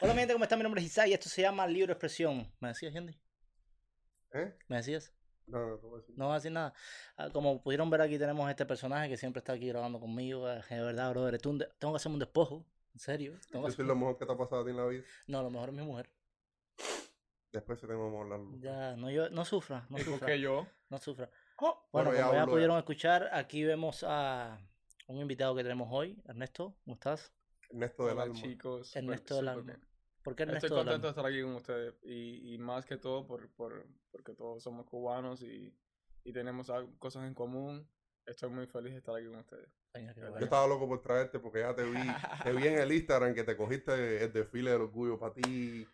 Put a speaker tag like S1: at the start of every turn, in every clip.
S1: Hola, mi gente, ¿cómo están? Mi nombre es Isai y esto se llama Libre Expresión. ¿Me decías, Andy?
S2: ¿Eh?
S1: ¿Me decías?
S2: No, no, no voy a decir.
S1: No voy a decir nada. Ah, Como pudieron ver aquí tenemos este personaje que siempre está aquí grabando conmigo. eh, De verdad, brother, tú un de- tengo que hacerme un despojo. En serio. Tengo que
S2: soy
S1: hacerme-
S2: lo mejor que te ha pasado a ti en la vida.
S1: No, lo mejor es mi mujer.
S2: Después se tenemos que hablarlo.
S1: Ya, no, yo, no sufra, no
S3: ¿Y por
S1: sufra.
S3: qué yo?
S1: No sufra.
S2: Oh,
S1: Bueno,
S2: ya
S1: como ya pudieron escuchar, aquí vemos a un invitado que tenemos hoy. Ernesto, ¿cómo estás?
S2: Ernesto del
S3: Hola,
S2: alma.
S3: chicos.
S1: Ernesto del alma.
S3: Bien.
S1: ¿Por qué Ernesto
S3: Estoy contento de estar aquí con ustedes y, y más que todo por, por, porque todos somos cubanos y, y tenemos cosas en común. Estoy muy feliz de estar aquí con ustedes. Yo
S2: estaba loco por traerte porque ya te vi, te vi en el Instagram que te cogiste el desfile del orgullo para ti.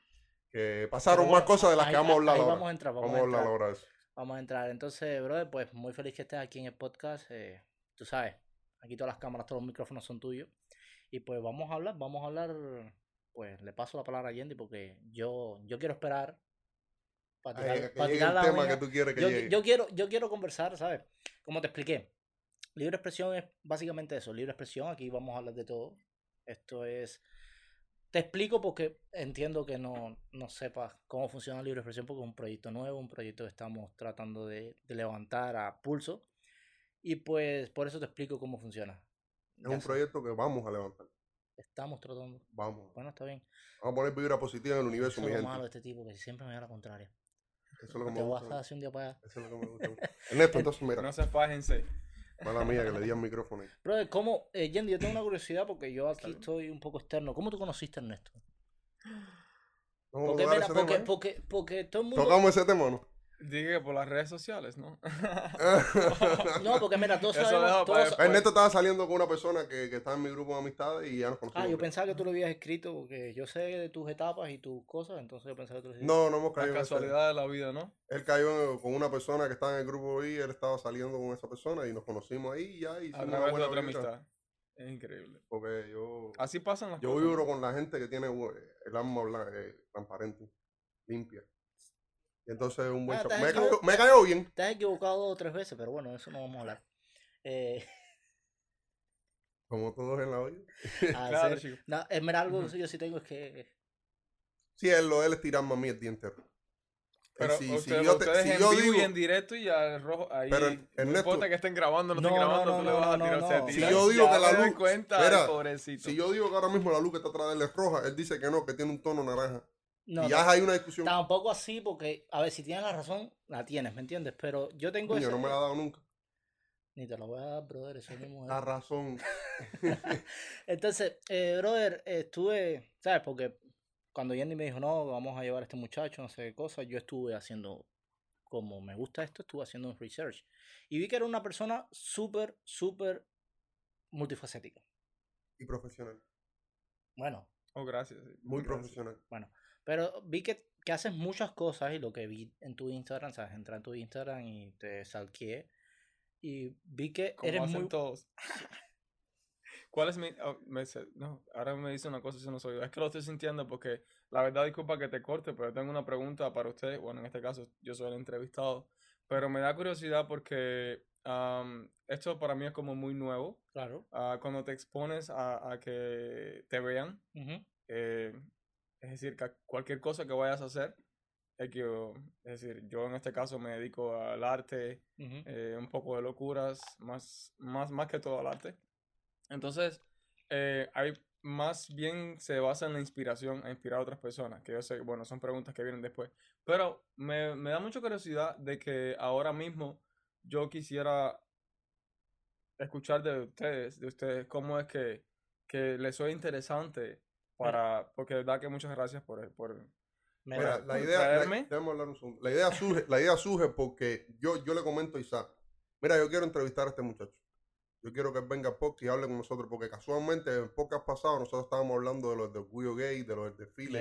S2: Que pasaron
S1: Pero
S2: más cosas de las
S1: ahí-
S2: que vamos a hablar
S1: ahí
S2: ahora.
S1: Vamos a entrar, vamos,
S2: Vamos a
S1: a
S2: hablar ahora eso.
S1: Vamos a entrar. Entonces, brother, pues muy feliz que estés aquí en el podcast. eh, tú sabes, aquí todas las cámaras, todos los micrófonos son tuyos. Y pues vamos a hablar, vamos a hablar. Pues le paso la palabra a Yendi porque yo, yo quiero esperar para tirar, para la
S2: tema que tú quieres que
S1: yo,
S2: llegue.
S1: yo quiero, yo quiero conversar, ¿sabes? Como te expliqué. Libre expresión es básicamente eso, libre expresión. Aquí vamos a hablar de todo. Esto es. Te explico porque entiendo que no, no sepas cómo funciona libre expresión porque es un proyecto nuevo, un proyecto que estamos tratando de, de levantar a pulso. Y pues por eso te explico cómo funciona.
S2: es
S1: Ya
S2: un
S1: sé,
S2: proyecto que vamos a levantar.
S1: Estamos tratando.
S2: Vamos.
S1: Bueno, está bien.
S2: Vamos a poner vibra positiva en el universo,
S1: Eso
S2: mi
S1: es lo
S2: gente.
S1: malo de este tipo, que siempre me da la contraria.
S2: Eso es lo que
S1: Te
S2: me
S1: voy a
S2: gusta.
S1: hacer un día para allá.
S2: Eso es lo que me gusta. Ernesto, entonces mira,
S3: No se fájense.
S2: mala mía que le di al micrófono. ahí.
S1: Brother, ¿cómo? Eh, Yendi, yo tengo una curiosidad porque yo aquí estoy un poco externo. ¿Cómo tú conociste a Ernesto?
S2: Vamos a
S1: Porque,
S2: tocar
S1: mira,
S2: ese
S1: porque,
S2: tema, ¿eh?
S1: porque, porque todo el mundo.
S2: Tocamos ese tema, ¿o ¿no?
S3: Dije que por las redes sociales, ¿no?
S1: No, porque mira, todos
S3: Eso
S1: sabemos. todos-.
S2: Ernesto estaba saliendo con una persona que, que está en mi grupo de amistades y ya nos conocimos.
S1: Ah, yo pensaba que tú lo habías escrito porque yo sé de tus etapas y tus cosas, entonces yo pensaba que tú lo habías
S2: No, no hemos
S3: La
S2: caído en ese-
S3: casualidad de la vida, ¿no?
S2: Él cayó con una persona que estaba en el grupo y él estaba saliendo con esa persona y nos conocimos ahí y ya hicimos
S3: A
S2: una buena
S3: otra amistad. Es increíble.
S2: Porque yo,
S3: Así pasan las
S2: yo
S3: cosas.
S2: vibro con la gente que tiene eh, el alma blan- eh, transparente, limpia. Y entonces un buen
S1: Ah,
S2: me, cayó, me cayó bien.
S1: Te has equivocado dos o tres veces, pero bueno, eso no vamos a hablar. Eh,
S2: Como todos en la vida.
S1: a
S3: Claro, chico.
S1: no, verdad, algo que yo sí tengo es que.
S2: Sí, él lo de él es tirarme a mí el día entero. Él
S3: Pero
S2: si- yo te- si
S3: en
S2: yo
S3: vivo
S2: digo-
S3: y en directo y al rojo ahí.
S2: Pero,
S3: no
S2: Ernesto-
S3: importa que estén grabando o no,
S1: No,
S3: estén
S1: no,
S3: grabando,
S1: no,
S3: tú le
S1: no,
S3: vas a
S1: no,
S3: tirar.
S1: no.
S3: se
S1: Si
S2: yo digo
S3: Ya
S2: que la luz-
S3: cuenta,
S2: Mira,
S3: ay, pobrecito.
S2: Si yo digo que ahora mismo la luz que está atrás de él es roja, él dice que no, que tiene un tono naranja.
S1: No,
S2: y ya
S1: no,
S2: hay una discusión.
S1: tampoco así, porque, a ver, si tienes la razón, la tienes, ¿me entiendes? Pero yo tengo ese-
S2: no me la ha dado nunca.
S1: Ni te lo voy a dar, brother, eso es mi mujer.
S2: La razón.
S1: Entonces, eh, brother, estuve, ¿sabes? Porque cuando Yendi me dijo, no, vamos a llevar a este muchacho, no sé qué cosa, yo estuve haciendo, como me gusta esto, estuve haciendo un research. Y vi que era una persona súper, súper multifacética.
S2: Y profesional.
S1: Bueno,
S3: Oh, gracias.
S2: Muy
S3: gracias.
S2: profesional.
S1: Pero vi que, que haces muchas cosas y lo que vi en tu Instagram, ¿sabes? Entré en tu Instagram y te salqué. Y vi que
S3: Como
S1: eres
S3: hacen
S1: muy...
S3: todos. ¿Cuál es mi.? oh, me no, ahora me dice una cosa, eso no soy yo. Es que lo estoy sintiendo porque la verdad, disculpa que te corte, pero tengo una pregunta para usted. Bueno, en este caso, yo soy el entrevistado. Pero me da curiosidad porque am, esto para mí es como muy nuevo.
S1: Claro.
S3: Ah, cuando te expones a, a que te vean,
S1: ujú,
S3: eh, es decir, que cualquier cosa que vayas a hacer, es, que, yo- es decir, yo en este caso me dedico al arte, eh, un poco de locuras, más, más, más que todo al arte. Entonces, eh, hay más bien se basa en la inspiración, a inspirar a otras personas, que yo sé, bueno, son preguntas que vienen después. Pero me, me da mucha curiosidad de que ahora mismo yo quisiera escuchar de ustedes, de ustedes, cómo es que, que les soy interesante para, porque de verdad que muchas gracias por, por
S2: Mira, la idea, la, idea surge, la idea surge porque yo, yo le comento a Isaac, mira, yo quiero entrevistar a este muchacho. Yo quiero que él venga a podcast y hable con nosotros, porque casualmente en podcast pasado nosotros estábamos hablando de los de orgullo gay, de los del
S1: y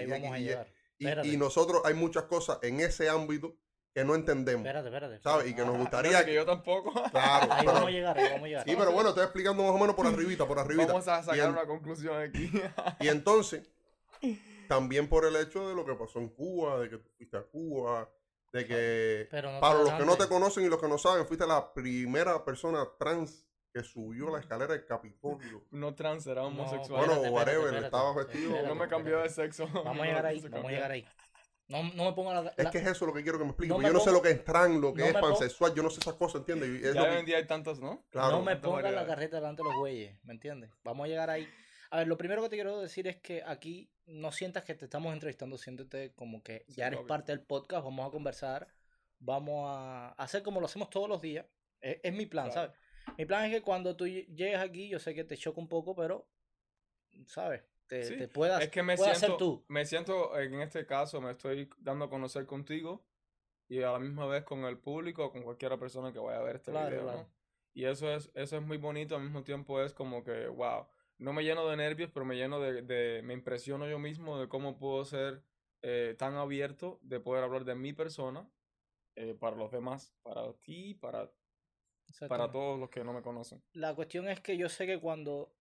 S2: y, y- y. nosotros hay muchas cosas en ese ámbito que no entendemos,
S1: Espérate, espérate.
S2: ¿sabes? Y que nos
S1: Ah,
S2: gustaría
S3: que yo tampoco.
S2: Claro,
S1: Ahí
S2: pero-
S1: vamos a llegar, ahí vamos a llegar.
S2: sí, pero bueno, estoy explicando más o menos por arribita, por arribita.
S3: Vamos a sacar
S2: en-
S3: una conclusión aquí.
S2: Y entonces, también por el hecho de lo que pasó en Cuba, de que tú fuiste a Cuba, de que
S1: Pero no
S2: para los que no te conocen y los que no saben, fuiste la primera persona trans que subió la escalera del Capitolio.
S3: No trans, era
S1: No,
S3: homosexual.
S2: Bueno, whatever, estaba vestido.
S3: no me cambió de sexo.
S1: Vamos a llegar ahí, vamos a llegar ahí. No, no me ponga la,
S2: Es
S1: la-
S2: que es eso lo que quiero que me explique.
S1: No me
S2: yo no sé lo que es trans, lo que
S1: no
S2: es pansexual, yo no sé esas cosas, ¿entiendes? Y es
S3: Ya hoy en día hay tantos, ¿no?
S2: claro.
S1: no me
S3: Tantas
S1: ponga la carreta delante de los güeyes, ¿me entiendes? Vamos a llegar ahí. A ver, lo primero que te quiero decir es que aquí no sientas que te estamos entrevistando, siéntete como que
S3: Sí,
S1: ya eres
S3: obvio.
S1: parte del podcast, vamos a conversar, vamos a hacer como lo hacemos todos los días. Es, es mi plan,
S3: Claro.
S1: ¿sabes? Mi plan es que cuando tú lle- llegues aquí, yo sé que te choca un poco, pero, ¿sabes? Te,
S3: Sí,
S1: te puedas,
S3: Es que me
S1: puedas ser
S3: siento,
S1: tú.
S3: me siento, en este caso, me estoy dando a conocer contigo y a la misma vez con el público o con cualquier persona que vaya a ver este
S1: Claro,
S3: video,
S1: claro.
S3: ¿no? Y eso es, eso es muy bonito, al mismo tiempo es como que, wow, no me lleno de nervios, pero me lleno de, de me impresiono yo mismo de cómo puedo ser eh, tan abierto de poder hablar de mi persona eh, para los demás, para ti, para, para todos los que no me conocen.
S1: La cuestión es que yo sé que cuando,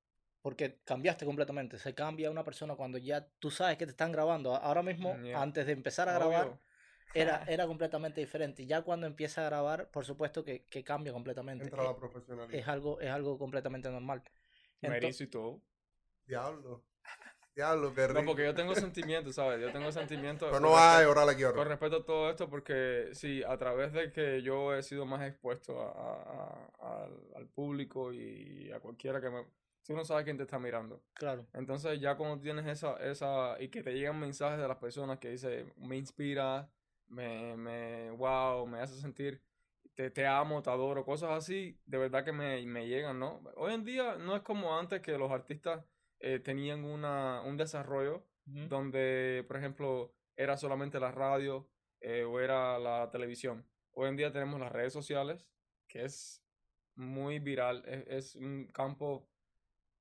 S1: porque cambiaste completamente, se cambia una persona cuando ya tú sabes que te están grabando. A- Ahora mismo,
S3: Mm, yeah.
S1: antes de empezar a grabar,
S3: Obvio.
S1: era, era completamente diferente. Y ya cuando empieza a grabar, por supuesto que, que cambia completamente.
S2: Entra la profesionalidad.
S1: Es algo, es algo completamente normal.
S3: Me
S1: Ento-
S3: erizo y todo.
S2: Diablo. Diablo, qué rico.
S3: No, porque yo tengo sentimientos, ¿sabes? Yo tengo sentimientos.
S2: Pero no hay,
S3: respe-
S2: ahora le quiero.
S3: Con respecto a todo esto, porque sí, a través de que yo he sido más expuesto a- a- a- al, al público y a cualquiera que me... Tú no sabes quién te está mirando.
S1: Claro.
S3: Entonces ya cuando tienes esa, esa, y que te llegan mensajes de las personas que dicen, me inspira, me, me, wow, me hace sentir, te, te amo, te adoro, cosas así, de verdad que me, me llegan, ¿no? Hoy en día no es como antes que los artistas eh, tenían una, un desarrollo donde, por ejemplo, era solamente la radio eh, o era la televisión. Hoy en día tenemos las redes sociales, que es muy viral, es, es un campo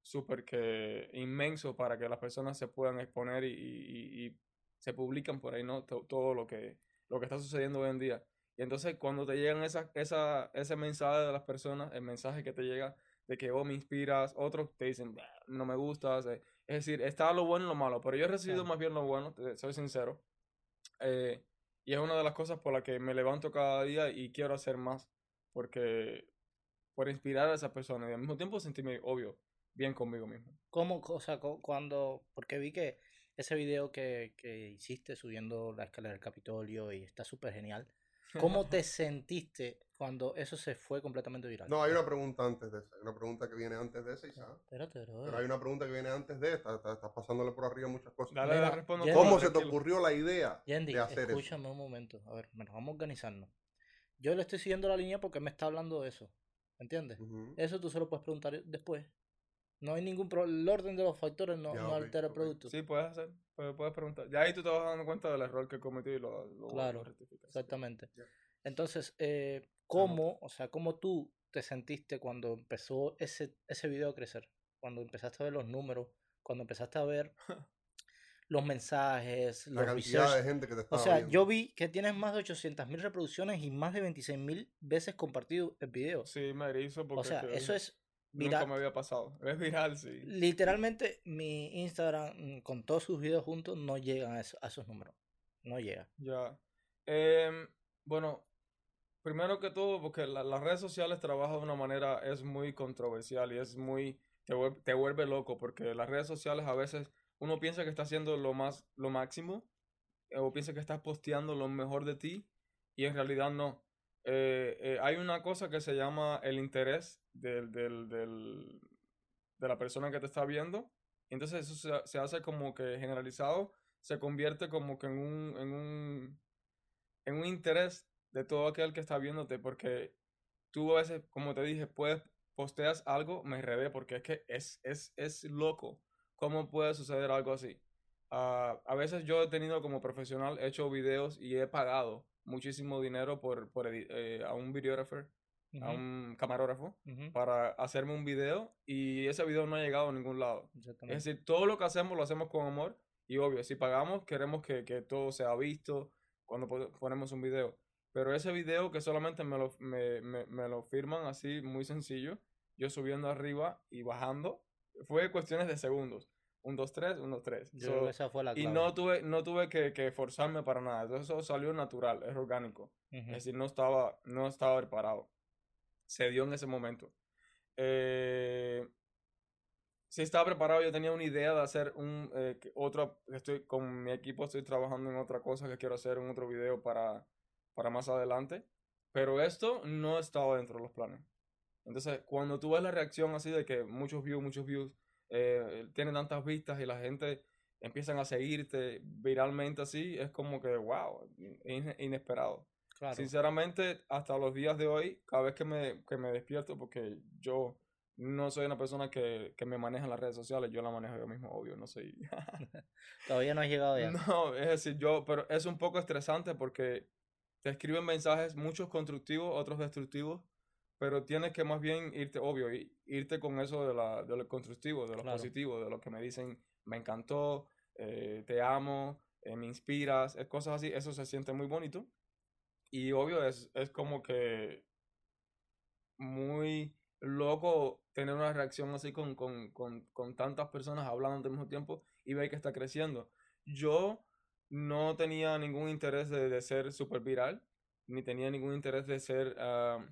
S3: súper que inmenso para que las personas se puedan exponer y, y- y se publican por ahí, ¿no? To- todo lo que, lo que está sucediendo hoy en día. Y entonces cuando te llegan esa, esa, ese mensaje de las personas, el mensaje que te llega de que vos me inspiras, otros te dicen, "Bah, no me gustas. eh". Es decir, está lo bueno y lo malo, pero yo he recibido más bien lo bueno, te- soy sincero. Eh, y es una de las cosas por las que me levanto cada día y quiero hacer más, porque por inspirar a esas personas y al mismo tiempo sentirme, obvio, bien conmigo mismo.
S1: ¿Cómo, o sea, cuando, porque vi que ese video que, que hiciste subiendo la escalera del Capitolio y está súper genial. ¿Cómo te sentiste cuando eso se fue completamente viral?
S2: No, hay una pregunta antes de esa. Hay una pregunta que viene antes de esa, Isaac.
S1: Espérate, bro.
S2: Pero hay una pregunta que viene antes de esta. Estás pasándole por arriba muchas cosas.
S3: Dale,
S1: Mira,
S3: le respondo
S2: ¿Cómo se te ocurrió la idea
S1: Yendi,
S2: de hacer eso?
S1: escúchame un momento. A ver, bueno, vamos a organizarnos. Yo le estoy siguiendo la línea porque me está hablando de eso. ¿Entiendes? Eso tú se lo puedes preguntar después. No hay ningún problema. El orden de los factores no,
S2: Ya,
S1: no
S2: ok,
S1: altera el producto.
S3: Sí, puedes hacer, puedes, puedes preguntar. Ya ahí tú te vas dando cuenta del error que cometí y lo, lo,
S1: Claro,
S3: lo rectificas.
S1: Exactamente. Entonces, eh, ¿cómo, o sea, cómo tú te sentiste cuando empezó ese, ese video a crecer? Cuando empezaste a ver los números, cuando empezaste a ver los mensajes,
S2: La
S1: los
S2: cantidad
S1: research.
S2: de gente que te
S1: O
S2: estaba
S1: sea,
S2: viendo.
S1: yo vi que tienes más de 800.000 reproducciones y más de 26.000 veces compartido el video.
S3: Sí, me erizo porque
S1: o sea, eso es
S3: nunca
S1: viral.
S3: me había pasado. Es viral, sí.
S1: Literalmente, mi Instagram, mm, con todos sus videos juntos, no llegan a, eso- a esos números. No llega.
S3: Ya. Em, bueno, primero que todo, porque la- las redes sociales trabajan de una manera, es muy controversial y es muy, te vuelve, te vuelve loco, porque las redes sociales a veces uno piensa que está haciendo lo más, lo máximo, eh, o piensa que estás posteando lo mejor de ti, y en realidad no. Eh, eh, hay una cosa que se llama el interés del, del, del- de la persona que te está viendo, entonces eso se, se hace como que generalizado, se convierte como que en un, en un, en un interés de todo aquel que está viéndote, porque tú a veces, como te dije, puedes, posteas algo, me enredé, porque es que es, es, es loco cómo puede suceder algo así. Ah, a veces yo he tenido como profesional, he hecho videos y he pagado muchísimo dinero por, por eh, a un videógrafo, a
S1: Ujú,
S3: un camarógrafo,
S1: ujú,
S3: para hacerme un video y ese video no ha llegado a ningún lado. Es decir, todo lo que hacemos lo hacemos con amor y obvio, si pagamos queremos que, que todo sea visto cuando po- ponemos un video. Pero ese video que solamente me lo, me, me- me lo firman así muy sencillo, yo subiendo arriba y bajando, fue cuestiones de segundos. Un, dos, tres, un, dos, tres.
S1: Yo
S3: So,
S1: creo que esa fue la
S3: y
S1: clave.
S3: no tuve, no tuve que, que forzarme para nada. Entonces eso salió natural, es orgánico.
S1: Ujú,
S3: Es decir, no estaba, no estaba preparado. Se dio en ese momento. eh, sí estaba preparado, yo tenía una idea de hacer un eh, otro, estoy con mi equipo, estoy trabajando en otra cosa que quiero hacer, un otro video para, para más adelante, pero esto no estaba dentro de los planes. Entonces, cuando tú ves la reacción así de que muchos views, muchos views, eh, tienen tantas vistas y la gente empiezan a seguirte viralmente así, es como que, wow, in- inesperado.
S1: Claro.
S3: Sinceramente, hasta los días de hoy, cada vez que me, que me despierto, porque yo no soy una persona que, que me maneja en las redes sociales, yo la manejo yo mismo, obvio, no soy...
S1: Todavía no has llegado allá.
S3: No, es decir, yo, pero es un poco estresante porque te escriben mensajes, muchos constructivos, otros destructivos, pero tienes que más bien irte, obvio, irte con eso de, la, de lo constructivo, de lo
S1: Claro.
S3: positivo, de lo que me dicen, me encantó, eh, te amo, eh, me inspiras, es cosas así, eso se siente muy bonito. Y obvio, es, es como que muy loco tener una reacción así con, con, con, con tantas personas hablando al mismo tiempo y ver que está creciendo. Yo no tenía ningún interés de, de ser super viral, ni tenía ningún interés de ser ah,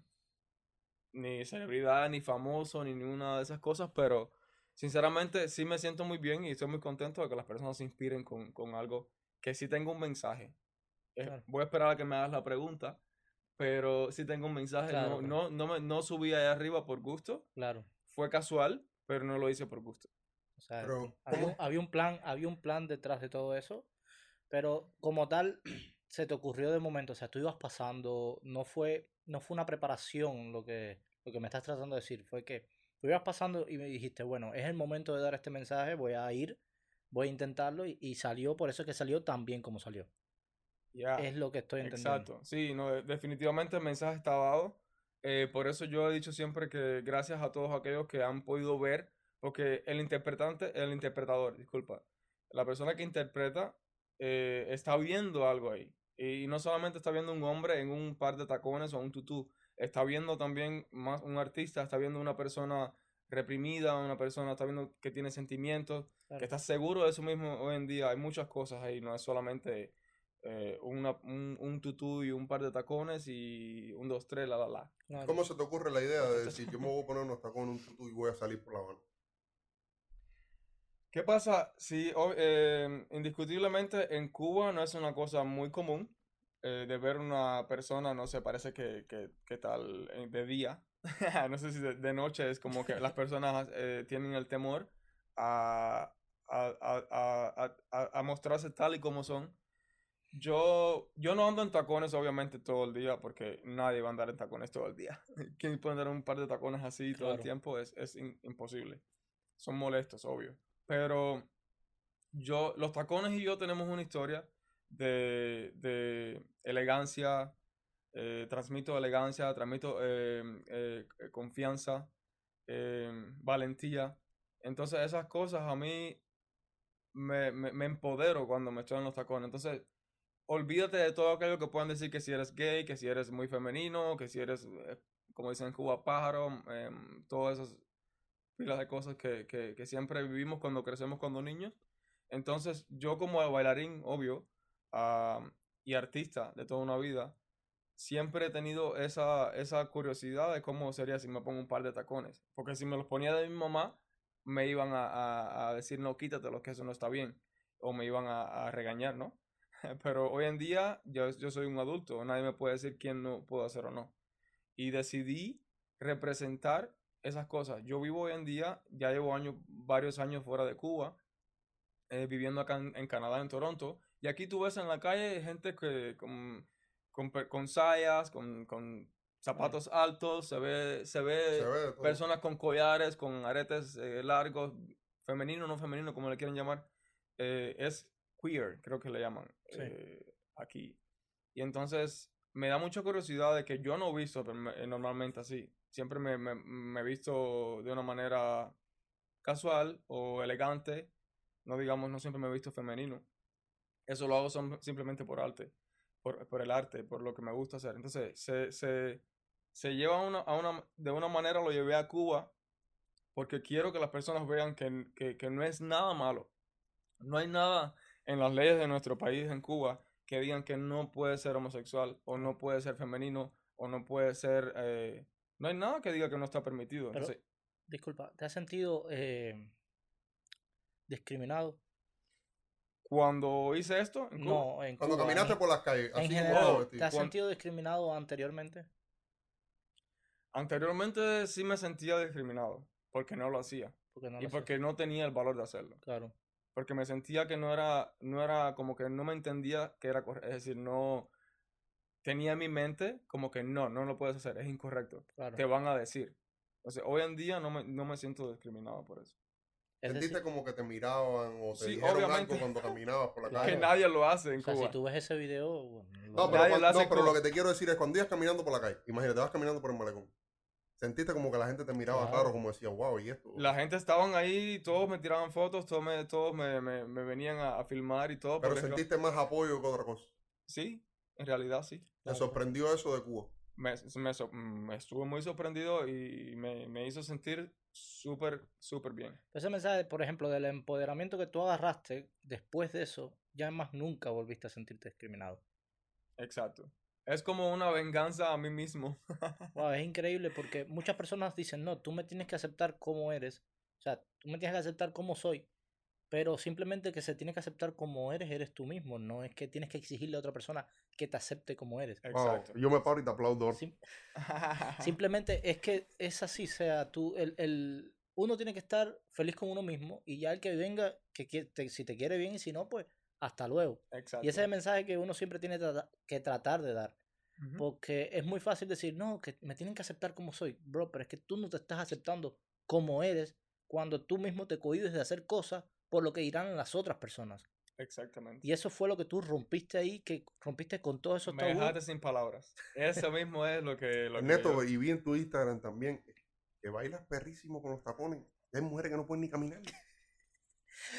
S3: ni celebridad, ni famoso, ni ninguna de esas cosas, pero sinceramente sí me siento muy bien y estoy muy contento de que las personas se inspiren con, con algo que sí tengo un mensaje. Eh,
S1: Claro.
S3: Voy a esperar a que me hagas la pregunta, pero sí tengo un mensaje.
S1: Claro,
S3: no,
S1: claro.
S3: no, no, me, no subí allá arriba por gusto,
S1: Claro.
S3: fue casual, pero no lo hice por gusto.
S1: O sea, había un plan, había un plan detrás de todo eso, pero como tal se te ocurrió de momento, o sea, tú ibas pasando, no fue, no fue una preparación lo que, lo que me estás tratando de decir, fue que tú ibas pasando y me dijiste, bueno, es el momento de dar este mensaje, voy a ir, voy a intentarlo y, y salió, por eso es que salió tan bien como salió. Es lo que estoy entendiendo.
S3: Exacto, sí, no, de- definitivamente el mensaje está dado. eh, por eso yo he dicho siempre que gracias a todos aquellos que han podido ver, porque el interpretante, el interpretador, disculpa, la persona que interpreta eh, está viendo algo ahí. Y no solamente está viendo un hombre en un par de tacones o un tutú, está viendo también más un artista, está viendo una persona reprimida, una persona está viendo que tiene sentimientos,
S1: Claro.
S3: que está seguro de eso mismo hoy en día. Hay muchas cosas ahí, no es solamente eh, una, un, un tutú y un par de tacones y un, dos, tres, la, la, la.
S1: Claro.
S2: ¿Cómo se te ocurre la idea de decir yo me voy a poner unos tacones, un tutú y voy a salir por la mano?
S3: ¿Qué pasa? Sí, o- eh, indiscutiblemente en Cuba no es una cosa muy común eh, de ver una persona, no sé, parece que, que, que tal eh, de día, no sé si de, de noche es como que las personas eh, tienen el temor a, a, a, a, mostrarse tal y como son. Yo, yo no ando en tacones obviamente todo el día porque nadie va a andar en tacones todo el día. ¿Quién puede andar un par de tacones así todo el tiempo? Es, es in- imposible. Son molestos, obvio. Pero yo, los tacones y yo tenemos una historia de, de elegancia, eh, transmito elegancia, transmito eh, eh, eh, confianza, eh, valentía. Entonces esas cosas a mí me, me, empodero cuando me estoy en los tacones. Entonces, olvídate de todo aquello que puedan decir que si eres gay, que si eres muy femenino, que si eres, como dicen en Cuba, pájaro, em, todas esas pilas de cosas que, que, que siempre vivimos cuando crecemos cuando niños. Entonces, yo como bailarín, obvio, ah, y artista de toda una vida, siempre he tenido esa, esa curiosidad de cómo sería si me pongo un par de tacones. Porque si me los ponía de mi mamá, me iban a, a, decir, no, quítatelos, que eso no está bien. O me iban a, a regañar, ¿no? Pero hoy en día yo, yo soy un adulto, nadie me puede decir quién no puedo hacer o no. Y decidí representar esas cosas. Yo vivo hoy en día, ya llevo años, varios años fuera de Cuba, eh, viviendo acá en Canadá, en Toronto, y aquí tú ves en la calle gente que con, con, con sayas, con, con zapatos altos, se ve, se ve,
S2: Se ve de todo.
S3: personas con collares, con aretes eh, largos, femenino o no femenino, como le quieren llamar, eh, es queer, creo que le llaman
S1: Sí.
S3: eh, aquí. Y entonces me da mucha curiosidad de que yo no he visto normalmente así. Siempre me, me, me he visto de una manera casual o elegante. No digamos, no siempre me he visto femenino. Eso lo hago som- simplemente por arte, por, por el arte, por lo que me gusta hacer. Entonces, se, se, se lleva a una, a una, de una manera, lo llevé a Cuba, porque quiero que las personas vean que, que, que no es nada malo. No hay nada en las leyes de nuestro país, en Cuba, que digan que no puede ser homosexual, o no puede ser femenino, o no puede ser... eh, no hay nada que diga que no está permitido.
S1: Pero-
S3: Entonces,
S1: disculpa, ¿te has sentido eh, discriminado?
S3: Cuando hice esto, en Cuba,
S1: No, en
S2: Cuando caminaste
S1: en,
S2: por las calles,
S1: en
S2: así
S1: general,
S2: todo
S1: ¿te has sentido discriminado anteriormente?
S3: anteriormente sí me sentía discriminado porque no lo hacía
S1: Porque no
S3: y
S1: lo
S3: porque no tenía el valor de hacerlo.
S1: Claro,
S3: Porque me sentía que no era, no era como que no me entendía que era correcto. Es decir, no tenía en mi mente como que no, no lo puedes hacer, es incorrecto.
S1: claro.
S3: Te van a decir. Entonces, hoy en día no me, no me siento discriminado por eso.
S2: Sentiste
S1: decir,
S2: como que te miraban o te
S3: Sí,
S2: dijeron
S3: obviamente.
S2: algo cuando caminabas por la calle.
S3: Que nadie lo hace en
S1: o sea,
S3: Cuba.
S1: si tú ves ese video, bueno,
S2: No, pero,
S3: Nadie
S2: cuan-
S3: lo hace
S2: no, pero lo que te quiero decir es cuando ibas caminando por la calle, imagínate, vas caminando por el malecón. Sentiste como que la gente te miraba
S1: Claro.
S2: raro, como decía, wow, ¿y esto?
S3: La gente estaban ahí, todos me tiraban fotos, todos me, todos me, me, me venían a, a filmar y todo.
S2: pero sentiste más apoyo que otra cosa.
S3: Sí, en realidad sí.
S2: ¿Te
S1: Claro.
S2: sorprendió eso de Cuba?
S3: me, me, me estuve muy sorprendido y me, me hizo sentir súper, súper bien.
S1: Ese mensaje, por ejemplo, del empoderamiento que tú agarraste, después de eso, ya más nunca volviste a sentirte discriminado.
S3: Exacto. Es como una venganza a mí mismo.
S1: Wow, es increíble porque muchas personas dicen, no, tú me tienes que aceptar como eres. O sea, tú me tienes que aceptar como soy. Pero simplemente que se tiene que aceptar como eres, eres tú mismo. No es que tienes que exigirle a otra persona que te acepte como eres.
S2: Wow,
S3: Exacto.
S2: yo me paro y te aplaudo.
S1: Sim- simplemente es que es así, o sea, tú, el, el- uno tiene que estar feliz con uno mismo y ya el que venga, que te- si te quiere bien y si no, pues hasta luego.
S3: Exacto.
S1: Y ese es el mensaje que uno siempre tiene que tratar de dar. Porque es muy fácil decir, no, que me tienen que aceptar como soy, bro, pero es que tú no te estás aceptando como eres cuando tú mismo te cohibes de hacer cosas por lo que dirán las otras personas.
S3: Exactamente.
S1: Y eso fue lo que tú rompiste ahí, que rompiste con todos esos
S3: Me
S1: tabúes.
S3: dejaste sin palabras. Eso mismo es lo que... Lo que
S2: Neto,
S3: yo-
S2: y vi en tu Instagram también que bailas perrísimo con los tapones. Hay mujeres que no pueden ni caminar.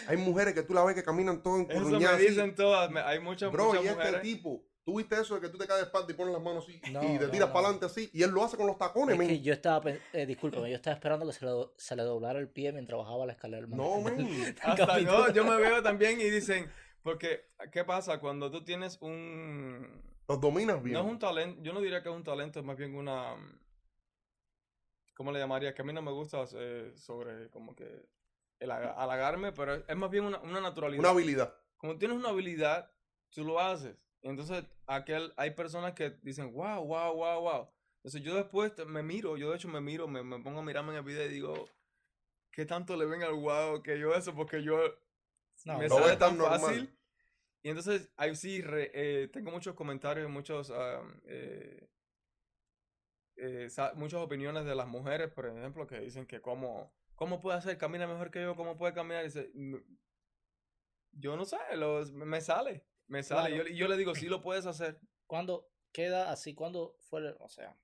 S2: Hay mujeres que tú la ves que caminan todo
S3: Eso me dicen todas. hay muchas,
S2: Bro,
S3: muchas
S2: y este tipo, tú viste eso de que tú te caes de espalda y pones las manos así
S1: No,
S2: y te
S1: no,
S2: tiras
S1: no.
S2: para adelante así y él lo hace con los tacones,
S1: Es
S2: men.
S1: que yo estaba, eh, discúlpame, yo estaba esperando que se le, do- se le doblara el pie mientras bajaba la escalera. del
S2: No, men.
S3: Hasta yo, yo me veo también y dicen, porque, ¿qué pasa? Cuando tú tienes un...
S2: Los dominas bien.
S3: No es un talento, yo no diría que es un talento, es más bien una... ¿Cómo le llamaría? Que a mí no me gusta eh, sobre como que el halagarme, pero es, es más bien una, una naturalidad.
S2: Una habilidad.
S3: Como tienes una habilidad, tú lo haces. Entonces aquel, hay personas que dicen, wow, wow, wow, wow. Entonces yo después me miro, yo de hecho me miro, me, me pongo a mirarme en el video y digo, ¿qué tanto le ven al wow que yo eso? Porque yo
S1: No,
S3: me
S1: lo
S3: sale
S2: tan normal.
S3: fácil. Y entonces ahí sí re- eh, tengo muchos comentarios, muchos, ah, eh, eh, muchas opiniones de las mujeres, por ejemplo, que dicen que cómo, cómo puede hacer, camina mejor que yo, cómo puede caminar. Y dice, "No, yo no sé, los- me sale, me sale.
S1: Claro.
S3: Yo, le- yo le digo, sí lo puedes hacer.
S1: ¿Cuándo queda así? ¿Cuándo fue, o sea,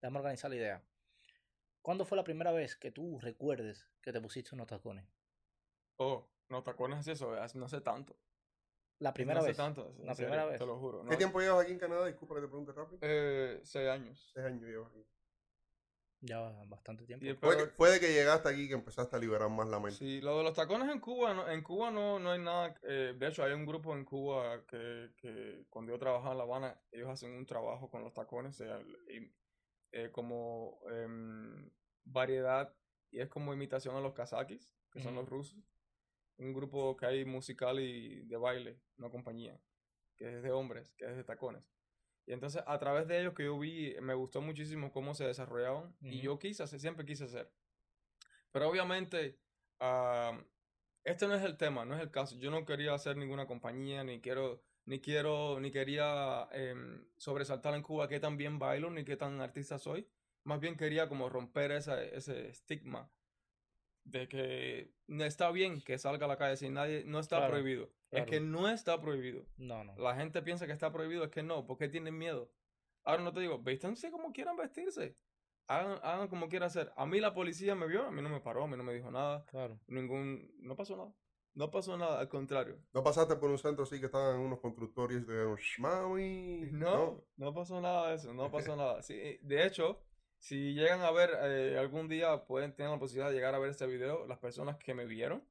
S1: déjame organizar la idea. ¿Cuándo fue la primera vez que tú recuerdes que te pusiste unos tacones?
S3: Oh, no, tacones así, eso, hace- no sé tanto.
S1: La primera
S3: no sé
S1: vez.
S3: tanto,
S1: La primera
S3: serio,
S1: vez.
S3: Te lo juro.
S2: ¿Qué
S3: no.
S2: tiempo llevas aquí en Canadá? Disculpa que te pregunte rápido.
S3: Eh, seis años.
S2: Seis años llevas aquí.
S1: Ya bastante tiempo.
S3: Y
S2: Fue,
S3: pero-
S2: que- fue de que llegaste aquí que empezaste a liberar más la mente.
S3: Sí, lo de los tacones en Cuba, no, en Cuba no, no hay nada, eh, de hecho hay un grupo en Cuba que, que cuando yo trabajaba en La Habana, ellos hacen un trabajo con los tacones, eh, eh, como em, variedad, y es como imitación a los kazakis, que son los rusos, un grupo que hay musical y de baile, una compañía, que es de hombres, que es de tacones. Y entonces a través de ellos que yo vi, me gustó muchísimo cómo se desarrollaban y
S1: Ujú.
S3: yo quise hacer, siempre quise hacer. Pero obviamente, ah, este no es el tema, no es el caso. Yo no quería hacer ninguna compañía, ni quiero, ni quiero, ni quería em, sobresaltar en Cuba qué tan bien bailo, ni qué tan artista soy. Más bien quería como romper esa- ese estigma de que no está bien que salga a la calle sin nadie, no está
S1: Claro,
S3: prohibido. Es que no está prohibido.
S1: No, no.
S3: La gente piensa que está prohibido, es que no, porque tienen miedo. Ahora no te digo, vístanse como quieran vestirse. Hagan, hagan como quieran hacer. A mí la policía me vio, a mí no me paró, a mí no me dijo nada.
S1: Claro.
S3: Ningún, no pasó nada. No pasó nada, al contrario.
S2: ¿No pasaste por un centro así que estaban unos constructores dijeron, "Shh, mami?
S3: No, no pasó nada de eso, no pasó nada. Sí, de hecho, si llegan a ver eh, algún día, pueden tener la posibilidad de llegar a ver este video, las personas que me vieron.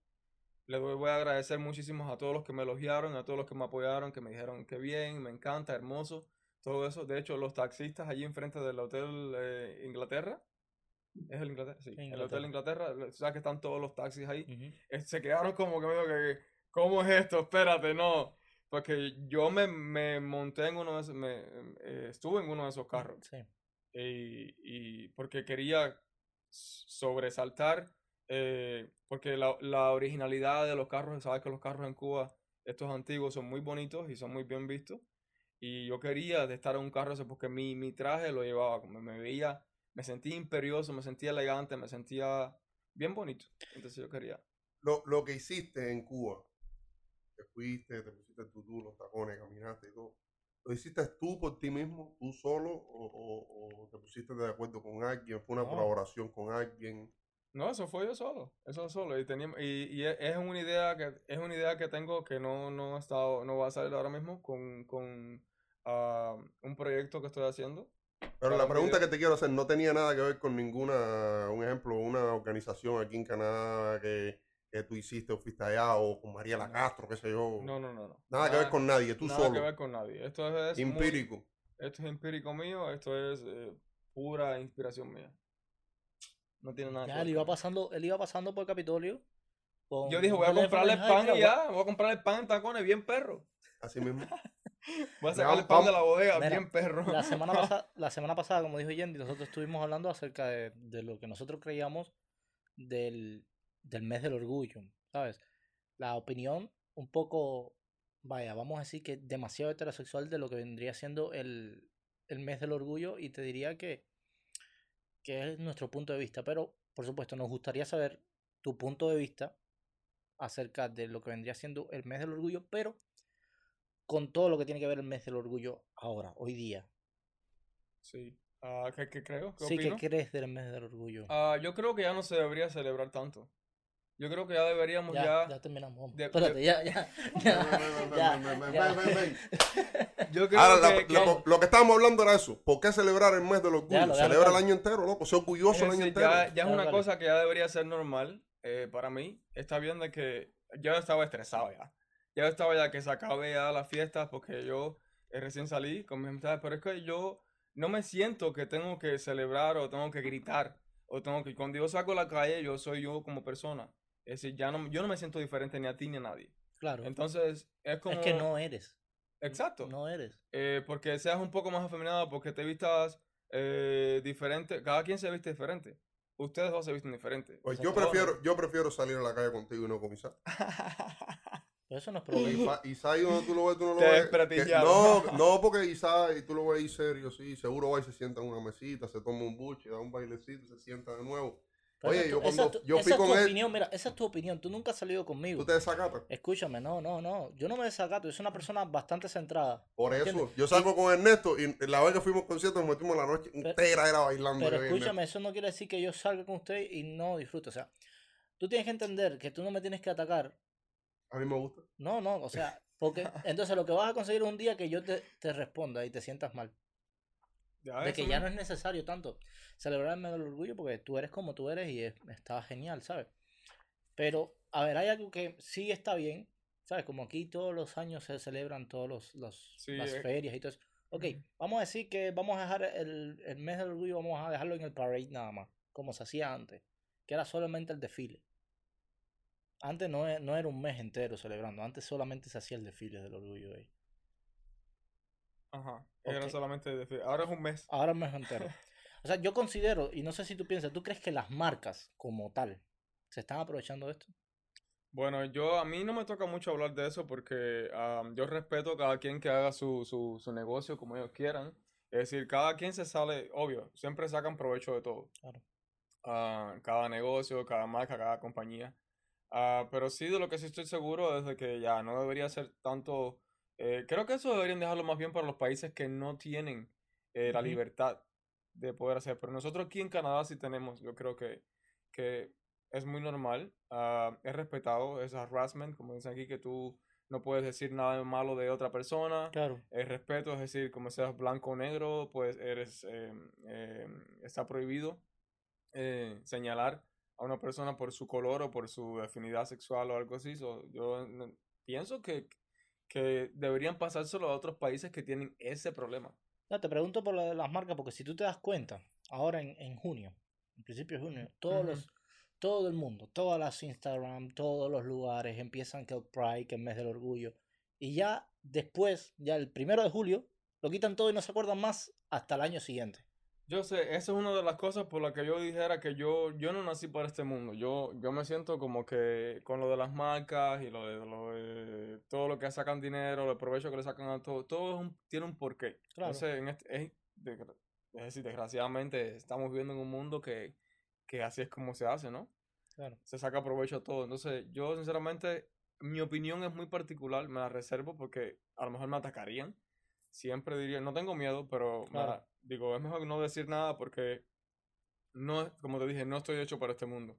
S3: Les voy a agradecer muchísimo a todos los que me elogiaron, a todos los que me apoyaron, que me dijeron que bien, me encanta, hermoso, todo eso. De hecho, los taxistas allí enfrente del Hotel eh, Inglaterra, ¿Es el Inglaterra? Sí. El. Hotel Inglaterra. O sea que están todos los taxis ahí. Eh, se quedaron como que medio que, ¿cómo es esto? Espérate, no. Porque yo me, me monté en uno de esos, me, eh, estuve en uno de esos carros.
S1: Sí.
S3: Y, y porque quería sobresaltar, eh, porque la, la originalidad de los carros, sabes que los carros en Cuba, estos antiguos, son muy bonitos y son muy bien vistos. Y yo quería estar en un carro ese porque mi, mi traje lo llevaba, como me veía, me sentía imperioso, me sentía elegante, me sentía bien bonito. Entonces yo quería.
S2: Lo, lo que hiciste en Cuba, te fuiste, te pusiste el tutú, los tacones, caminaste y todo. ¿Lo hiciste tú por ti mismo, tú solo, o, o- o te pusiste de acuerdo con alguien? ¿Fue una
S1: No.
S2: colaboración con alguien?
S3: No, eso fue yo solo, eso solo. Y, tenía, y, y es es una idea que es una idea que tengo que no, no ha estado, no va a salir ahora mismo con, con ah, un proyecto que estoy haciendo.
S2: Pero la
S3: un
S2: pregunta que te quiero hacer no tenía nada que ver con ninguna, un ejemplo, una organización aquí en Canadá que, que tú hiciste o fuiste allá, o con Mariela
S3: No.
S2: Castro, qué sé yo.
S3: No, no, no, no.
S2: Nada que ver con nadie, tú
S3: nada
S2: solo.
S3: que ver con nadie. Esto es muy-
S2: empírico.
S3: esto es empírico mío, esto es eh, pura inspiración mía. No tiene nada que
S1: Ya,
S3: ver
S1: él iba pasando, él iba pasando por el Capitolio. con
S3: Yo dije, voy a comprarle
S1: "Ay,
S3: pan y ya, voy a comprarle pan en tacones bien perro.
S2: Así mismo.
S3: Voy a
S2: Ya,
S3: sacarle pan de la bodega
S1: Mira,
S3: bien perro.
S1: La semana, pasada, la semana pasada, como dijo Yendi, nosotros estuvimos hablando acerca de, de lo que nosotros creíamos del, del mes del orgullo, ¿sabes? La opinión un poco, vaya, vamos a decir que demasiado heterosexual de lo que vendría siendo el, el mes del orgullo y te diría que, que es nuestro punto de vista, pero por supuesto nos gustaría saber tu punto de vista acerca de lo que vendría siendo el mes del orgullo, pero con todo lo que tiene que ver el mes del orgullo ahora, hoy día.
S3: Sí. Ah, ¿qué, qué creo? ¿Qué
S1: Sí, ¿qué crees del mes del orgullo?
S3: Ah, yo creo que ya no se debería celebrar tanto. Yo creo que ya deberíamos
S1: ya,
S3: ya...
S1: ya terminamos.
S3: de-
S1: Espérate, ya, ya.
S3: Yo creo
S2: Ahora,
S3: que,
S2: la-
S3: que-
S2: lo, lo que estábamos hablando era eso. ¿Por qué celebrar el mes del orgullo?
S1: Déjalo,
S2: Celebra el año entero, loco. Sé orgulloso el año entero.
S3: ya, es una cosa que ya debería ser normal eh, para mí. Está bien de que yo estaba estresado ya. Ya estaba ya que se acabe ya las fiestas porque yo eh, recién salí con mis amistades, pero es que yo no me siento que tengo que celebrar o tengo que gritar o tengo que cuando yo salgo a la calle yo soy yo como persona. Es decir, ya no, yo no me siento diferente ni a ti ni a nadie.
S1: Claro.
S3: Entonces, es como...
S1: Es que no eres.
S3: Exacto.
S1: No eres.
S3: eh, porque seas un poco más afeminado, porque te vistas eh, diferente. Cada quien se viste diferente. Ustedes dos se visten diferente.
S2: Pues
S3: O sea,
S2: yo prefiero, yo prefiero salir a la calle contigo y no con Isa.
S1: Pero eso no es problema.
S2: Ahí donde tú lo ves, tú no lo
S3: Te
S2: ves. que- no, no, porque Isa y tú lo ves ahí serio, sí. Seguro va y se sienta en una mesita, se toma un buche, da un bailecito, se sienta de nuevo.
S1: Pero
S2: Oye, yo
S1: tu-
S2: cuando-
S1: tu-
S2: yo
S1: esa
S2: fui
S1: es tu
S2: con él-
S1: opinión, mira, esa es tu opinión. Tú nunca has salido conmigo.
S2: Tú te desacatas.
S1: Escúchame, no, no, no. Yo no me desacato. Yo soy una persona bastante centrada.
S2: Por eso,
S1: ¿Entiendes?
S2: yo salgo con Ernesto y la vez que fuimos a concierto nos metimos la noche entera era bailando.
S1: Pero escúchame, eso no quiere decir que yo salga con usted y no disfrute. O sea, tú tienes que entender que tú no me tienes que atacar.
S2: A mí me gusta.
S1: No, no, o sea, porque entonces lo que vas a conseguir es un día que yo te, te responda y te sientas mal.
S3: Ya,
S1: de que ya no es necesario tanto celebrar el mes del orgullo porque tú eres como tú eres y es- está genial, ¿sabes? Pero, a ver, hay algo que sí está bien, ¿sabes? Como aquí todos los años se celebran todos los, los-
S3: Sí,
S1: las
S3: eh.
S1: ferias y todo eso. Ok, vamos a decir que vamos a dejar el, el mes del orgullo, vamos a dejarlo en el parade nada más, como se hacía antes, que era solamente el desfile. Antes no, e- no era un mes entero celebrando, antes solamente se hacía el desfile del orgullo ahí.
S3: Ajá. Era solamente de Ahora es un mes.
S1: Ahora el mes entero. O sea, yo considero, y no sé si tú piensas, ¿tú crees que las marcas como tal se están aprovechando de esto?
S3: Bueno, yo a mí no me toca mucho hablar de eso porque yo respeto a cada quien que haga su, su, su negocio como ellos quieran. Es decir, cada quien se sale, obvio, siempre sacan provecho de todo.
S1: Claro.
S3: Ah, cada negocio, cada marca, cada compañía. Ah, pero sí, de lo que sí estoy seguro es de que ya no debería ser tanto. Eh, creo que eso deberían dejarlo más bien para los países que no tienen eh, la libertad de poder hacer. Pero nosotros aquí en Canadá sí tenemos, yo creo que, que es muy normal, ah, es respetado, es harassment, como dicen aquí, que tú no puedes decir nada malo de otra persona.
S1: Claro.
S3: El respeto, es decir, como seas blanco o negro, pues eres, eh, eh, está prohibido eh, señalar a una persona por su color o por su afinidad sexual o algo así. So, yo pienso que, que deberían pasárselo a otros países que tienen ese problema.
S1: No, te pregunto por lo de las marcas, porque si tú te das cuenta, ahora en, en junio, en principio de junio, todos los, todo el mundo, todas las Instagram, todos los lugares empiezan que el Pride, que el mes del orgullo. Y ya después, ya el primero de julio, lo quitan todo y no se acuerdan más hasta el año siguiente.
S3: Yo sé, esa es una de las cosas por las que yo dijera que yo, yo no nací para este mundo. Yo, yo me siento como que con lo de las marcas y lo de, lo de todo lo que sacan dinero, el provecho que le sacan a todo, todo es un- tiene un porqué.
S1: Claro.
S3: Entonces, en este, es, decir, desgraciadamente estamos viviendo en un mundo que, que así es como se hace, ¿no?
S1: Claro.
S3: Se saca provecho a todo. Entonces, yo sinceramente, mi opinión es muy particular, me la reservo porque a lo mejor me atacarían. Siempre diría, no tengo miedo, pero me la- digo, es mejor no decir nada porque no, es- como te dije, no estoy hecho para este mundo.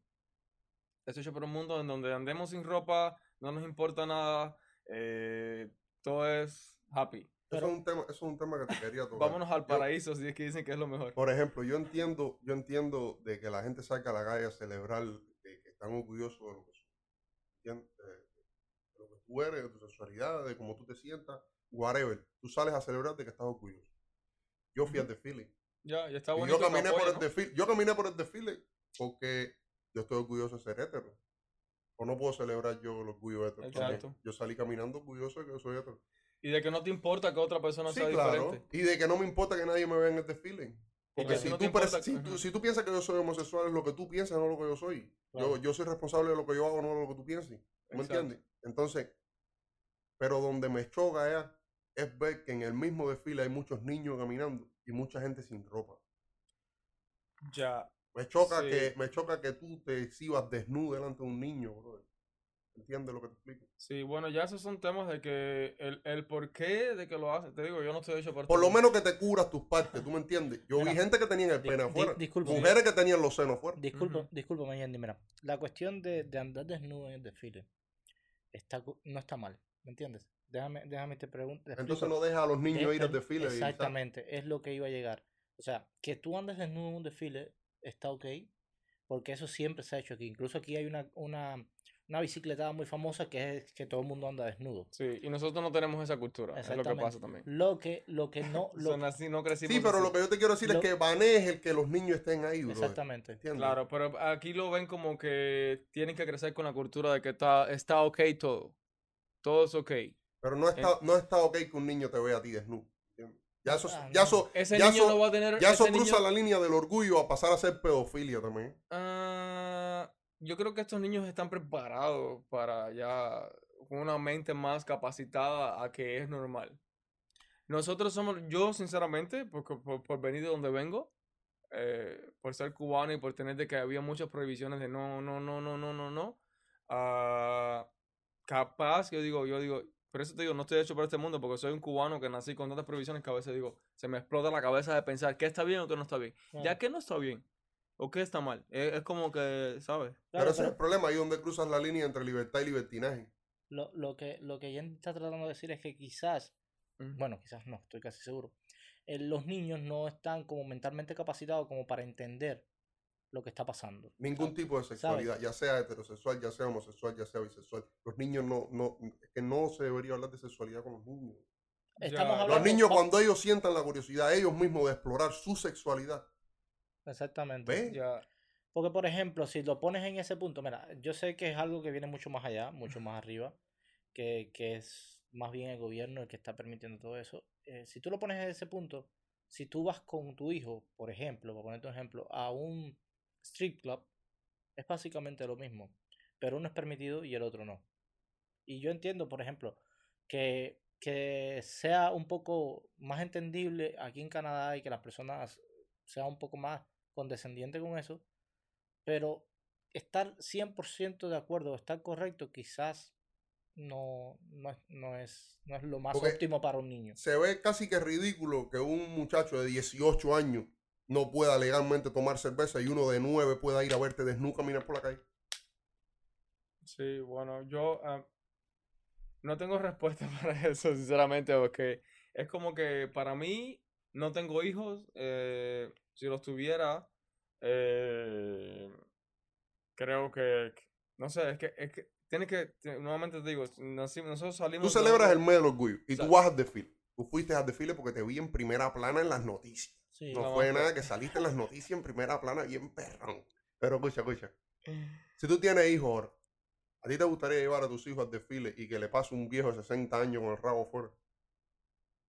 S3: Estoy hecho para un mundo en donde andemos sin ropa, no nos importa nada, eh, todo es happy.
S1: Pero-
S2: eso, es un tema, eso es un tema que te quería tocar.
S3: Vámonos al
S2: Yo-
S3: paraíso si es que dicen que es lo mejor.
S2: Por ejemplo, yo entiendo, yo entiendo de que la gente salga a la calle a celebrar de que están orgullosos de lo que son. De, de lo que tú eres, de tu sexualidad, de cómo tú te sientas, whatever. Tú sales a celebrar de que estás orgulloso. Yo fui al desfile.
S3: Ya, ya está
S2: Y yo caminé por el
S3: ¿no?
S2: desfile. Yo caminé por el desfile porque yo estoy orgulloso de ser hétero. O no puedo celebrar yo el orgullo hétero.
S3: Exacto.
S2: Yo salí caminando orgulloso de que yo soy hétero.
S3: Y de que no te importa que otra persona
S2: Sí,
S3: sea
S2: claro.
S3: diferente.
S2: Y de que no me importa que nadie me vea en el desfile. Porque
S3: que
S2: si,
S3: no
S2: tú
S3: importa-
S2: si, tú, si tú piensas que yo soy homosexual, es lo que tú piensas, no lo que yo soy.
S1: Claro.
S2: Yo, yo soy responsable de lo que yo hago, no de lo que tú pienses. ¿Me
S3: Exacto.
S2: entiendes? Entonces, pero donde me choca es, es ver que en el mismo desfile hay muchos niños caminando y mucha gente sin ropa.
S3: Ya.
S2: Me choca,
S3: Sí.
S2: que, me choca que tú te exhibas desnudo delante de un niño, brother. ¿Entiendes lo que te explico?
S3: Sí, bueno, ya esos son temas de que el, el porqué de que lo hacen. Te digo, yo no estoy hecho para
S2: Por lo menos que te curas tus partes, ¿tú me entiendes? Yo vi gente que tenía el pene
S1: di-
S2: afuera.
S1: disculpa.
S2: Mujeres que tenían los senos afuera.
S1: Disculpa,
S3: Ujú.
S1: disculpa, Mayandi, mira, la cuestión de, de andar desnudo en el desfile está, no está mal, ¿me entiendes? Déjame, déjame te pregunto.
S2: Entonces no deja a los niños ir al desfile. y-
S1: Exactamente, es lo que iba a llegar. O sea, que tú andes desnudo en un desfile está ok, porque eso siempre se ha hecho aquí. Incluso aquí hay una, una, una bicicletada muy famosa que es que todo el mundo anda desnudo.
S3: Sí, y nosotros no tenemos esa cultura. Es lo que pasa también.
S1: Lo que, lo que no, lo,
S3: Son así, no crecimos
S2: Sí, pero
S3: así.
S2: lo que yo te quiero decir
S1: Lo-
S2: es que banees el que los niños estén ahí, bro.
S1: exactamente.
S2: ¿Entiendes?
S3: Claro, pero aquí lo ven como que tienen que crecer con la cultura de que está, está ok todo. Todo es ok.
S2: Pero no está, no está ok que un niño te vea a ti desnudo. Ya eso,
S1: Ah,
S2: ya eso,
S3: Ese
S2: ya
S3: niño
S2: eso,
S3: no va a tener.
S2: ya eso cruza
S3: niño-
S2: la línea del orgullo a pasar a ser pedofilia también.
S3: Ah, yo creo que estos niños están preparados para ya con una mente más capacitada a que es normal. Nosotros somos, yo sinceramente, por, por, por venir de donde vengo, eh, por ser cubano y por tener de que había muchas prohibiciones de no, no, no, no, no, no, no, ah, capaz, yo digo, yo digo, por eso te digo, no estoy hecho para este mundo, porque soy un cubano que nací con tantas prohibiciones que a veces digo, se me explota la cabeza de pensar qué está bien o qué no está bien. Ya que no está bien o qué está mal. Es, es como que, ¿sabes?
S1: Claro,
S2: pero ese es el problema, ahí donde cruzas la línea entre libertad y libertinaje.
S1: Lo, lo que, lo que Jen está tratando de decir es que quizás, bueno, quizás no, estoy casi seguro, eh, los niños no están como mentalmente capacitados como para entender lo que está pasando.
S2: Ningún
S1: ¿sabes?
S2: tipo de sexualidad, ya sea heterosexual, ya sea homosexual, ya sea bisexual. Los niños no, no, es que no se debería hablar de sexualidad con los niños.
S1: Estamos
S3: Ya,
S1: hablando,
S2: Los niños cuando ellos sientan la curiosidad ellos mismos de explorar su sexualidad,
S1: Exactamente.
S2: ¿Ve?
S3: Ya,
S1: Porque, por ejemplo, si lo pones en ese punto, mira, yo sé que es algo que viene mucho más allá, mucho más arriba, que, que es más bien el gobierno el que está permitiendo todo eso. Eh, si tú lo pones en ese punto, si tú vas con tu hijo, por ejemplo, para ponerte un ejemplo, a un strip club, es básicamente lo mismo, pero uno es permitido y el otro no. Y yo entiendo, por ejemplo, que, que sea un poco más entendible aquí en Canadá y que las personas sean un poco más condescendientes con eso, pero estar 100% de acuerdo, estar correcto, quizás no, no, es, no, es, no es lo más
S2: Porque-
S1: óptimo para un niño.
S2: se ve casi que ridículo que un muchacho de 18 años no pueda legalmente tomar cerveza y uno de 9 pueda ir a verte desnudo caminar por la calle.
S3: sí, bueno, yo ah, no tengo respuesta para eso, sinceramente, porque es como que para mí no tengo hijos. eh, si los tuviera, eh, creo que, no sé, es que, es que tienes que, te- nuevamente te digo, nosotros salimos
S2: Tú
S3: de
S2: celebras
S3: donde-
S2: el mes del orgullo y tú vas al desfile. Tú fuiste al desfile porque te vi en primera plana en las noticias.
S1: Sí.
S2: No fue nada que saliste en las noticias en primera plana bien perrón. Pero escucha, escucha. Si tú tienes hijos ahora, ¿a ti te gustaría llevar a tus hijos al desfile y que le pase un viejo de 60 años con el rabo fuera?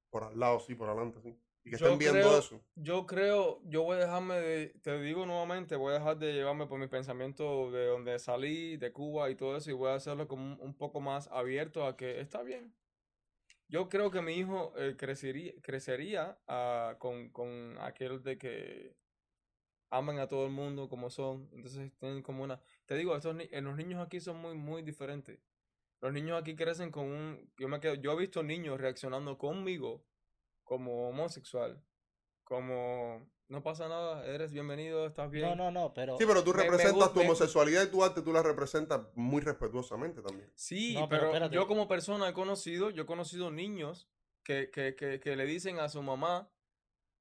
S2: Por al lado, sí, por adelante, sí. Y que
S3: Yo
S2: estén viendo
S3: creo-
S2: eso.
S3: Yo creo, yo voy a dejarme de, te digo nuevamente, voy a dejar de llevarme por mis pensamientos de donde salí, de Cuba y todo eso, y voy a hacerlo como un, un poco más abierto a que está bien. Yo creo que mi hijo eh, crecería, crecería ah, con, con aquel de que aman a todo el mundo como son, entonces tienen como una... Te digo, estos ni- los niños aquí son muy, muy diferentes. Los niños aquí crecen con un... Yo, me quedo, yo he visto niños reaccionando conmigo como homosexual, como no pasa nada, eres bienvenido, estás bien.
S1: No, no, no, pero.
S2: Sí, pero tú
S3: Me- me
S2: representas tu
S3: me-
S2: homosexualidad y tu arte, tú la representas muy respetuosamente también.
S3: Sí,
S1: No, pero
S3: yo como persona he conocido, yo he conocido niños que, que, que, que le dicen a su mamá,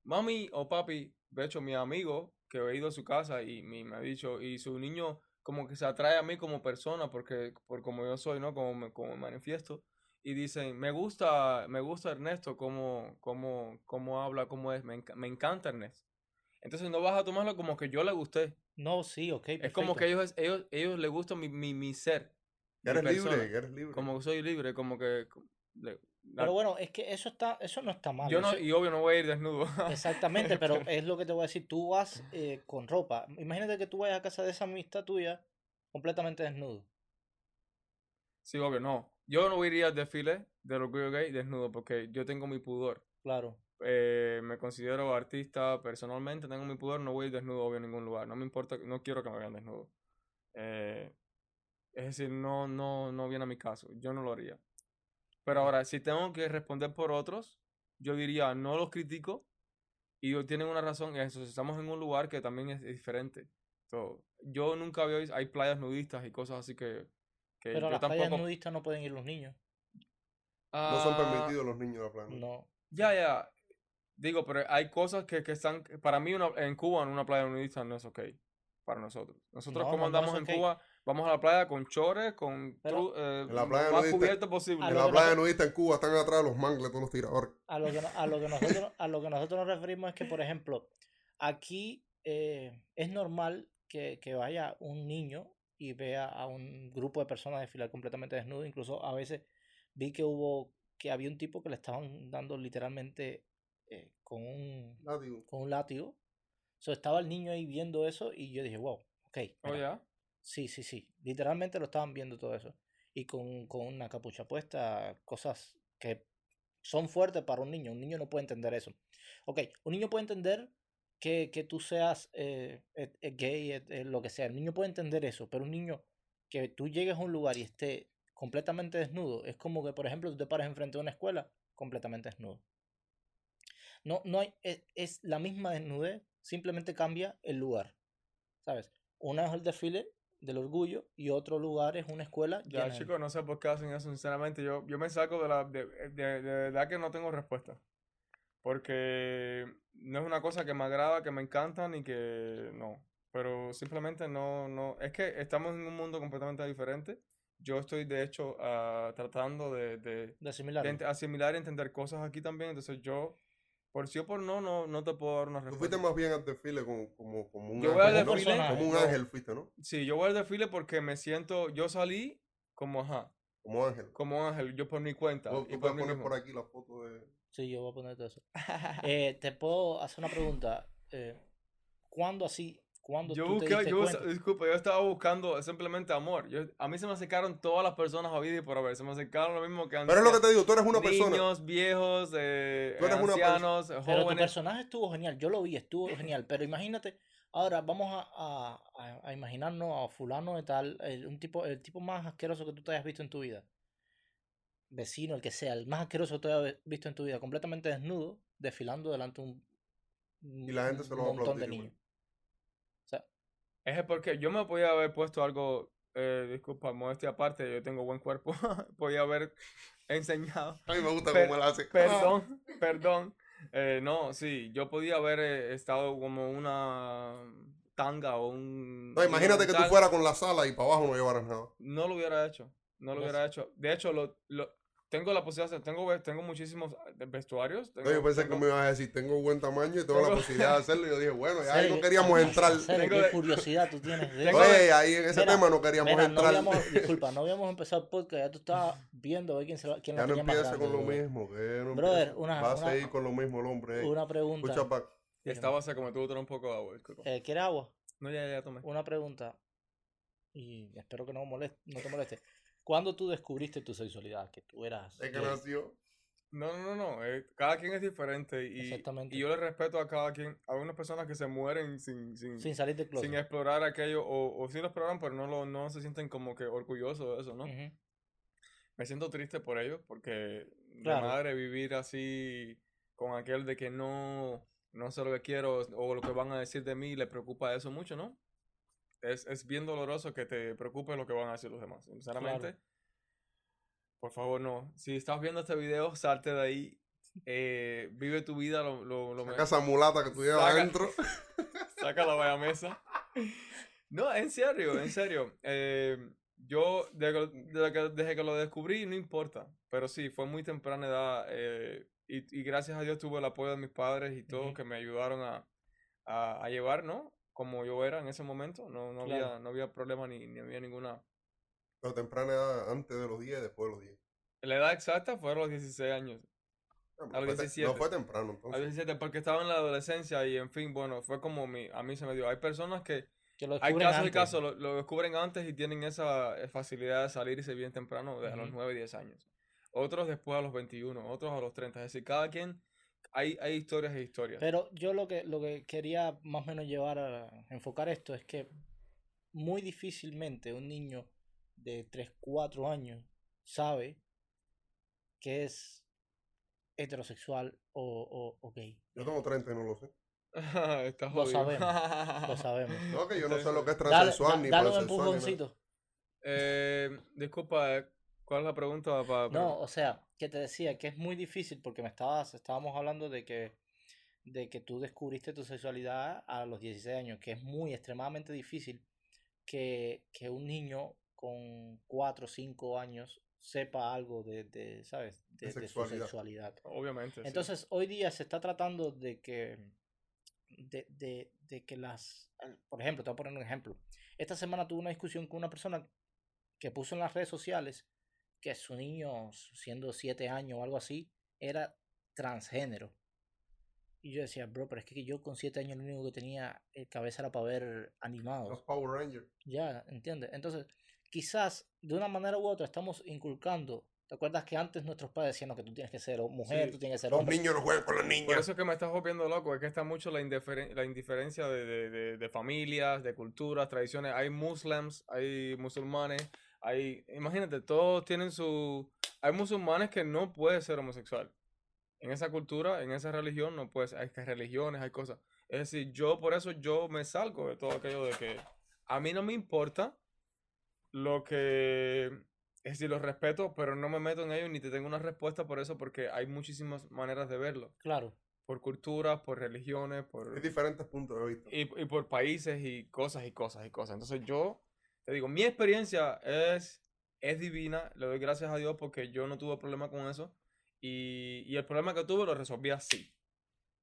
S3: mami o papi, de hecho mi amigo que he ido a su casa y mi- me ha dicho, y su niño como que se atrae a mí como persona porque por como yo soy, ¿no? Como me, como me manifiesto. Y dicen, me gusta, me gusta Ernesto, cómo, cómo, cómo habla, cómo es, me, enca- me encanta Ernesto. Entonces no vas a tomarlo como que yo le gusté.
S1: No, sí, ok.
S3: Es como que ellos, ellos, ellos les gusta mi, mi, mi ser.
S2: Que
S3: mi
S2: eres libre, que eres libre.
S3: Como que soy libre, como que... co- le- la-
S1: Pero bueno, es que eso está, eso no está mal.
S3: yo no,
S1: eso-
S3: y obvio no voy a ir desnudo.
S1: Exactamente, pero es lo que te voy a decir. Tú vas eh, con ropa. Imagínate que tú vayas a casa de esa amistad tuya completamente desnudo.
S3: sí, obvio, no. Yo no iría al desfile del orgullo gay desnudo porque yo tengo mi pudor.
S1: Claro.
S3: Eh, me considero artista personalmente, tengo mi pudor, no voy a ir desnudo obvio a ningún lugar. No me importa, no quiero que me vean desnudo. Eh, es decir, no, no, no viene a mi caso. Yo no lo haría. Pero ahora, si tengo que responder por otros, yo diría, no los critico y ellos tienen una razón. y Eso, estamos en un lugar que también es, es diferente. So, yo nunca había visto, hay playas nudistas y cosas así que, que
S1: Pero a las playas
S3: tampoco.
S1: nudistas no pueden ir los niños.
S2: No son
S3: Ah,
S2: permitidos los niños de la plana.
S1: No.
S3: Ya, ya. Digo, pero hay cosas que, que están. Para mí, una, en Cuba, en una playa nudista no es ok. Para nosotros. Nosotros,
S1: No,
S3: como
S1: no,
S3: andamos en. Cuba, vamos a la playa con chores, con.
S1: Pero-
S3: tru- eh,
S2: En la playa
S3: más
S2: nudista-
S3: cubierto posible.
S1: a
S2: En la playa nudista en Cuba están atrás de los mangles de unos tiradores.
S1: A lo que, a lo que nosotros, a lo que nosotros nos referimos es que, por ejemplo, aquí eh, es normal que, que vaya un niño y vea a un grupo de personas desfilar completamente desnudo. Incluso a veces vi que hubo, que había un tipo que le estaban dando literalmente eh, con un,
S2: Látigo.
S1: con un látigo. So, estaba el niño ahí viendo eso y yo dije, wow, ok.
S3: Oh, ya.
S1: Sí, sí, sí. Literalmente lo estaban viendo todo eso. Y con, con una capucha puesta, cosas que son fuertes para un niño. Un niño no puede entender eso. Ok, un niño puede entender que, que tú seas eh, eh, gay, eh, lo que sea. El niño puede entender eso, pero un niño que tú llegues a un lugar y esté completamente desnudo, es como que, por ejemplo, tú te pares enfrente de una escuela completamente desnudo. No, no hay, es, es la misma desnudez, simplemente cambia el lugar. ¿Sabes? Una es el desfile del orgullo y otro lugar es una escuela.
S3: Ya, chicos, no sé por qué hacen eso, sinceramente. Yo, yo me saco de la. De, de, de verdad que no tengo respuesta. Porque no es una cosa que me agrada, que me encanta, ni que. No. Pero simplemente no, no. Es que estamos en un mundo completamente diferente. Yo estoy, de hecho, ah, tratando de, de,
S1: de
S3: de
S1: asimilarlo.
S3: ent- asimilar y entender cosas aquí también. Entonces yo, por sí o por no, no, no te puedo dar una
S2: Tú fuiste
S3: respuesta.
S2: más bien al desfile como, como, como un
S3: Yo voy al
S2: ángel. ¿no?
S3: desfile.
S2: Como un
S3: yo-
S2: ángel fuiste, ¿no?
S3: Sí, yo voy al desfile porque me siento. Yo salí como, ajá,
S2: Como ángel.
S3: como ángel, yo por mi cuenta.
S2: Tú,
S3: y
S2: tú
S3: por
S2: puedes
S3: mí
S2: poner
S3: mismo.
S2: por aquí la foto de...
S1: Sí, yo voy a poner todo eso. Eh, te puedo hacer una pregunta. Eh, ¿Cuándo así? ¿Cuándo
S3: Yo
S1: tú te
S3: busqué,
S1: diste
S3: yo,
S1: cuenta?
S3: disculpa, yo estaba buscando simplemente amor. Yo, a mí se me acercaron todas las personas a vida y por haber. Se me acercaron lo mismo que
S2: Pero es lo que te digo, tú eres una persona.
S3: Niños, viejos, eh,
S2: Tú eres una perso-
S3: ancianos,
S1: Pero tu
S3: jóvenes.
S1: personaje estuvo genial, yo lo vi, estuvo genial, pero imagínate, ahora vamos a, a- a- a imaginarnos a fulano de tal, el, un tipo, el tipo más asqueroso que tú te hayas visto en tu vida, vecino, el que sea, el más asqueroso que tú hayas visto en tu vida, completamente desnudo, desfilando delante de un,
S2: Y la gente
S1: un
S2: se lo va a
S1: montón de niños. O sea,
S3: Es porque yo me podía haber puesto algo, eh, disculpa, modestia aparte, yo tengo buen cuerpo. podía haber enseñado.
S2: A mí me gusta
S3: Per-
S2: cómo él hace.
S3: Perdón, perdón. Eh, no, sí, yo podía haber eh, estado como una tanga o un...
S2: No, imagínate que tú fueras con la sala y para abajo no llevaras nada.
S3: No lo hubiera hecho. No lo hubiera hecho. De hecho, lo, lo- tengo la posibilidad, de- tengo, tengo muchísimos eh, vestuarios.
S2: No, yo pensé que
S3: tengo-
S2: me ibas a decir, tengo buen tamaño y tengo la posibilidad de hacerlo. Y yo dije, bueno, ya ahí
S1: Serio,
S2: no queríamos entrar.
S1: serio, qué curiosidad tú tienes. de eso.
S3: de-
S2: Oye, ahí en ese
S1: Mira,
S2: tema no queríamos
S1: Mira, no
S2: entrar.
S1: habíamos, disculpa, no habíamos empezado el podcast, ya tú estabas viendo a ver quién, se quién la
S2: ya no
S1: tenía
S2: empiece con lo
S1: bro.
S2: mismo. Que no
S1: Brother, una-
S2: Va a
S1: una-
S2: seguir con lo mismo el hombre. eh.
S1: Una pregunta.
S2: Escucha, pa.
S3: Estaba seco, me tuve que un poco de agua. disculpa.
S1: Eh, ¿Quieres agua?
S3: No, ya, ya, ya tomé.
S1: Una pregunta. Y espero que no, moleste, no te moleste. ¿Cuándo tú descubriste tu sexualidad? Que tú eras.
S2: Es que nació.
S3: No, no, no, no. eh, cada quien es diferente y,
S1: Exactamente.
S3: y yo le respeto a cada quien. Hay unas personas que se mueren sin, sin,
S1: Sin salir de closet.
S3: sin explorar aquello o, o sí lo exploran, pero no, lo, no se sienten como que orgullosos de eso, ¿no? Me siento triste por ello porque
S1: Claro.
S3: de madre vivir así con aquel de que no, no sé lo que quiero o lo que van a decir de mí, le preocupa eso mucho, ¿no? Es, es bien doloroso que te preocupe lo que van a decir los demás. Sinceramente, por favor, no. Si estás viendo este video, salte de ahí. eh, vive tu vida lo, lo, lo
S2: Saca esa mulata que tú llevas
S3: Saca-
S2: adentro.
S3: Saca la vaya mesa. No, en serio, en serio. Eh, yo, desde que, desde que- desde que lo descubrí, no importa. Pero sí, fue muy temprana edad. eh, y, y gracias a Dios tuve el apoyo de mis padres y todos que me ayudaron a, a, a llevar, ¿no? Como yo era en ese momento. No, no,
S1: Claro.
S3: había, no había problema ni, ni había ninguna.
S2: Pero temprana edad, antes de los 10 y después de los 10.
S3: La edad exacta fue a los 16 años.
S2: Ah,
S3: A los
S2: fue te-
S3: 17.
S2: No fue temprano,
S3: A
S2: entonces.
S3: los 17, porque estaba en la adolescencia y en fin, bueno, fue como mi, a mí se me dio. Hay personas que
S1: Que lo
S3: Hay casos y casos, lo, lo descubren antes y tienen esa eh, facilidad de salirse bien temprano, desde los
S1: Ujú.
S3: 9, 10 años. Otros después a los 21, otros a los 30. Es decir, cada quien, hay, hay historias e historias.
S1: Pero yo lo que, lo que quería más o menos llevar a enfocar esto es que muy difícilmente un niño de 3, 4 años sabe que es heterosexual o, o, o gay.
S2: Yo tengo 30 y no lo sé.
S3: Estás
S1: Lo sabemos, Lo sabemos.
S2: No, que yo no sé lo que es
S1: Dale,
S2: transexual
S1: da-
S2: ni
S1: dale un empujoncito.
S3: Eh, disculpa, ¿cuál es la pregunta?
S1: No, o sea, que te decía que es muy difícil porque me estabas, estábamos hablando de que, de que tú descubriste tu sexualidad a los 16 años, que es muy extremadamente difícil que, que un niño con 4 o 5 años sepa algo de, de, ¿sabes? De, de su
S2: sexualidad.
S3: Obviamente. sí.
S1: Entonces, hoy día se está tratando de que, de, de, de que las, por ejemplo, te voy a poner un ejemplo. Esta semana tuve una discusión con una persona que puso en las redes sociales que su niño, siendo 7 años o algo así, era transgénero. Y yo decía, bro, pero es que yo con 7 años lo único que tenía eh, cabeza era para ver
S2: Los
S1: animados.
S2: Power Rangers.
S1: Ya, ¿entiendes? Entonces, quizás de una manera u otra estamos inculcando. ¿Te acuerdas que antes nuestros padres decían "No, que tú tienes que ser mujer,
S3: Sí.
S1: tú tienes que ser
S2: Los
S1: hombre?
S2: niños no juegan con las
S3: Por
S2: niñas.
S3: eso es que me estás volviendo loco, es que está mucho la, indiferen- la indiferencia de, de- de- de familias, de culturas, tradiciones. Hay muslims, hay musulmanes, hay, imagínate, todos tienen su... Hay musulmanes que no puede ser homosexual. En esa cultura, en esa religión, no puede ser. Hay que religiones, hay cosas. Es decir, yo por eso yo me salgo de todo aquello de que a mí no me importa lo que... Es decir, los respeto, pero no me meto en ello ni te tengo una respuesta por eso porque hay muchísimas maneras de verlo
S1: Claro.
S3: por culturas, por religiones, por
S2: Hay diferentes puntos de vista.
S3: y, y por países y cosas y cosas y cosas. Entonces yo te digo, mi experiencia es, es divina, le doy gracias a Dios porque yo no tuve problema con eso y, y el problema que tuve lo resolví así.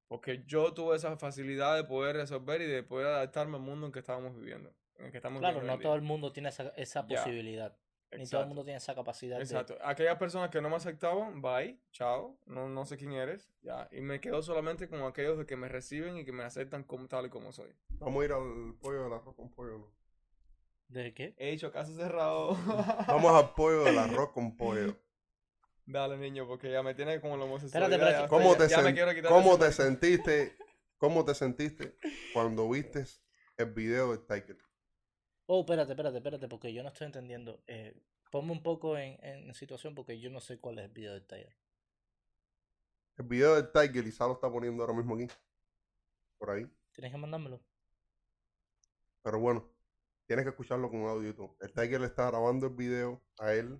S3: Porque yo tuve esa facilidad de poder resolver y de poder adaptarme al mundo en que estábamos viviendo. En el que estamos
S1: Claro,
S3: viviendo
S1: no todo el mundo tiene esa, esa posibilidad. Ni todo el mundo tiene esa capacidad de...
S3: Exacto. Aquellas personas que no me aceptaban, bye, chao, no, no sé quién eres, ya. Y me quedo solamente con aquellos de que me reciben y que me aceptan como tal y como soy.
S2: Vamos a ir al pollo del arroz con pollo, ¿no?
S1: ¿De qué?
S3: He dicho caso cerrado.
S2: Vamos al pollo del arroz con pollo.
S3: Dale, niño, porque ya me tiene como la homosexualidad.
S1: Espérate, espérate.
S2: ¿Cómo te,
S3: ya me
S2: sen-
S3: quiero quitar
S2: ¿Cómo te sentiste? ¿Cómo te sentiste cuando viste el video de Tiger?
S1: Oh, espérate, espérate, espérate, porque yo no estoy entendiendo. Eh, ponme un poco en, en situación porque yo no sé cuál es el video del taller.
S2: El video del Tiger, Lisa lo está poniendo ahora mismo aquí. Por ahí.
S1: Tienes que mandármelo.
S2: Pero bueno, tienes que escucharlo con audio y todo. El Tiger le está grabando el video a él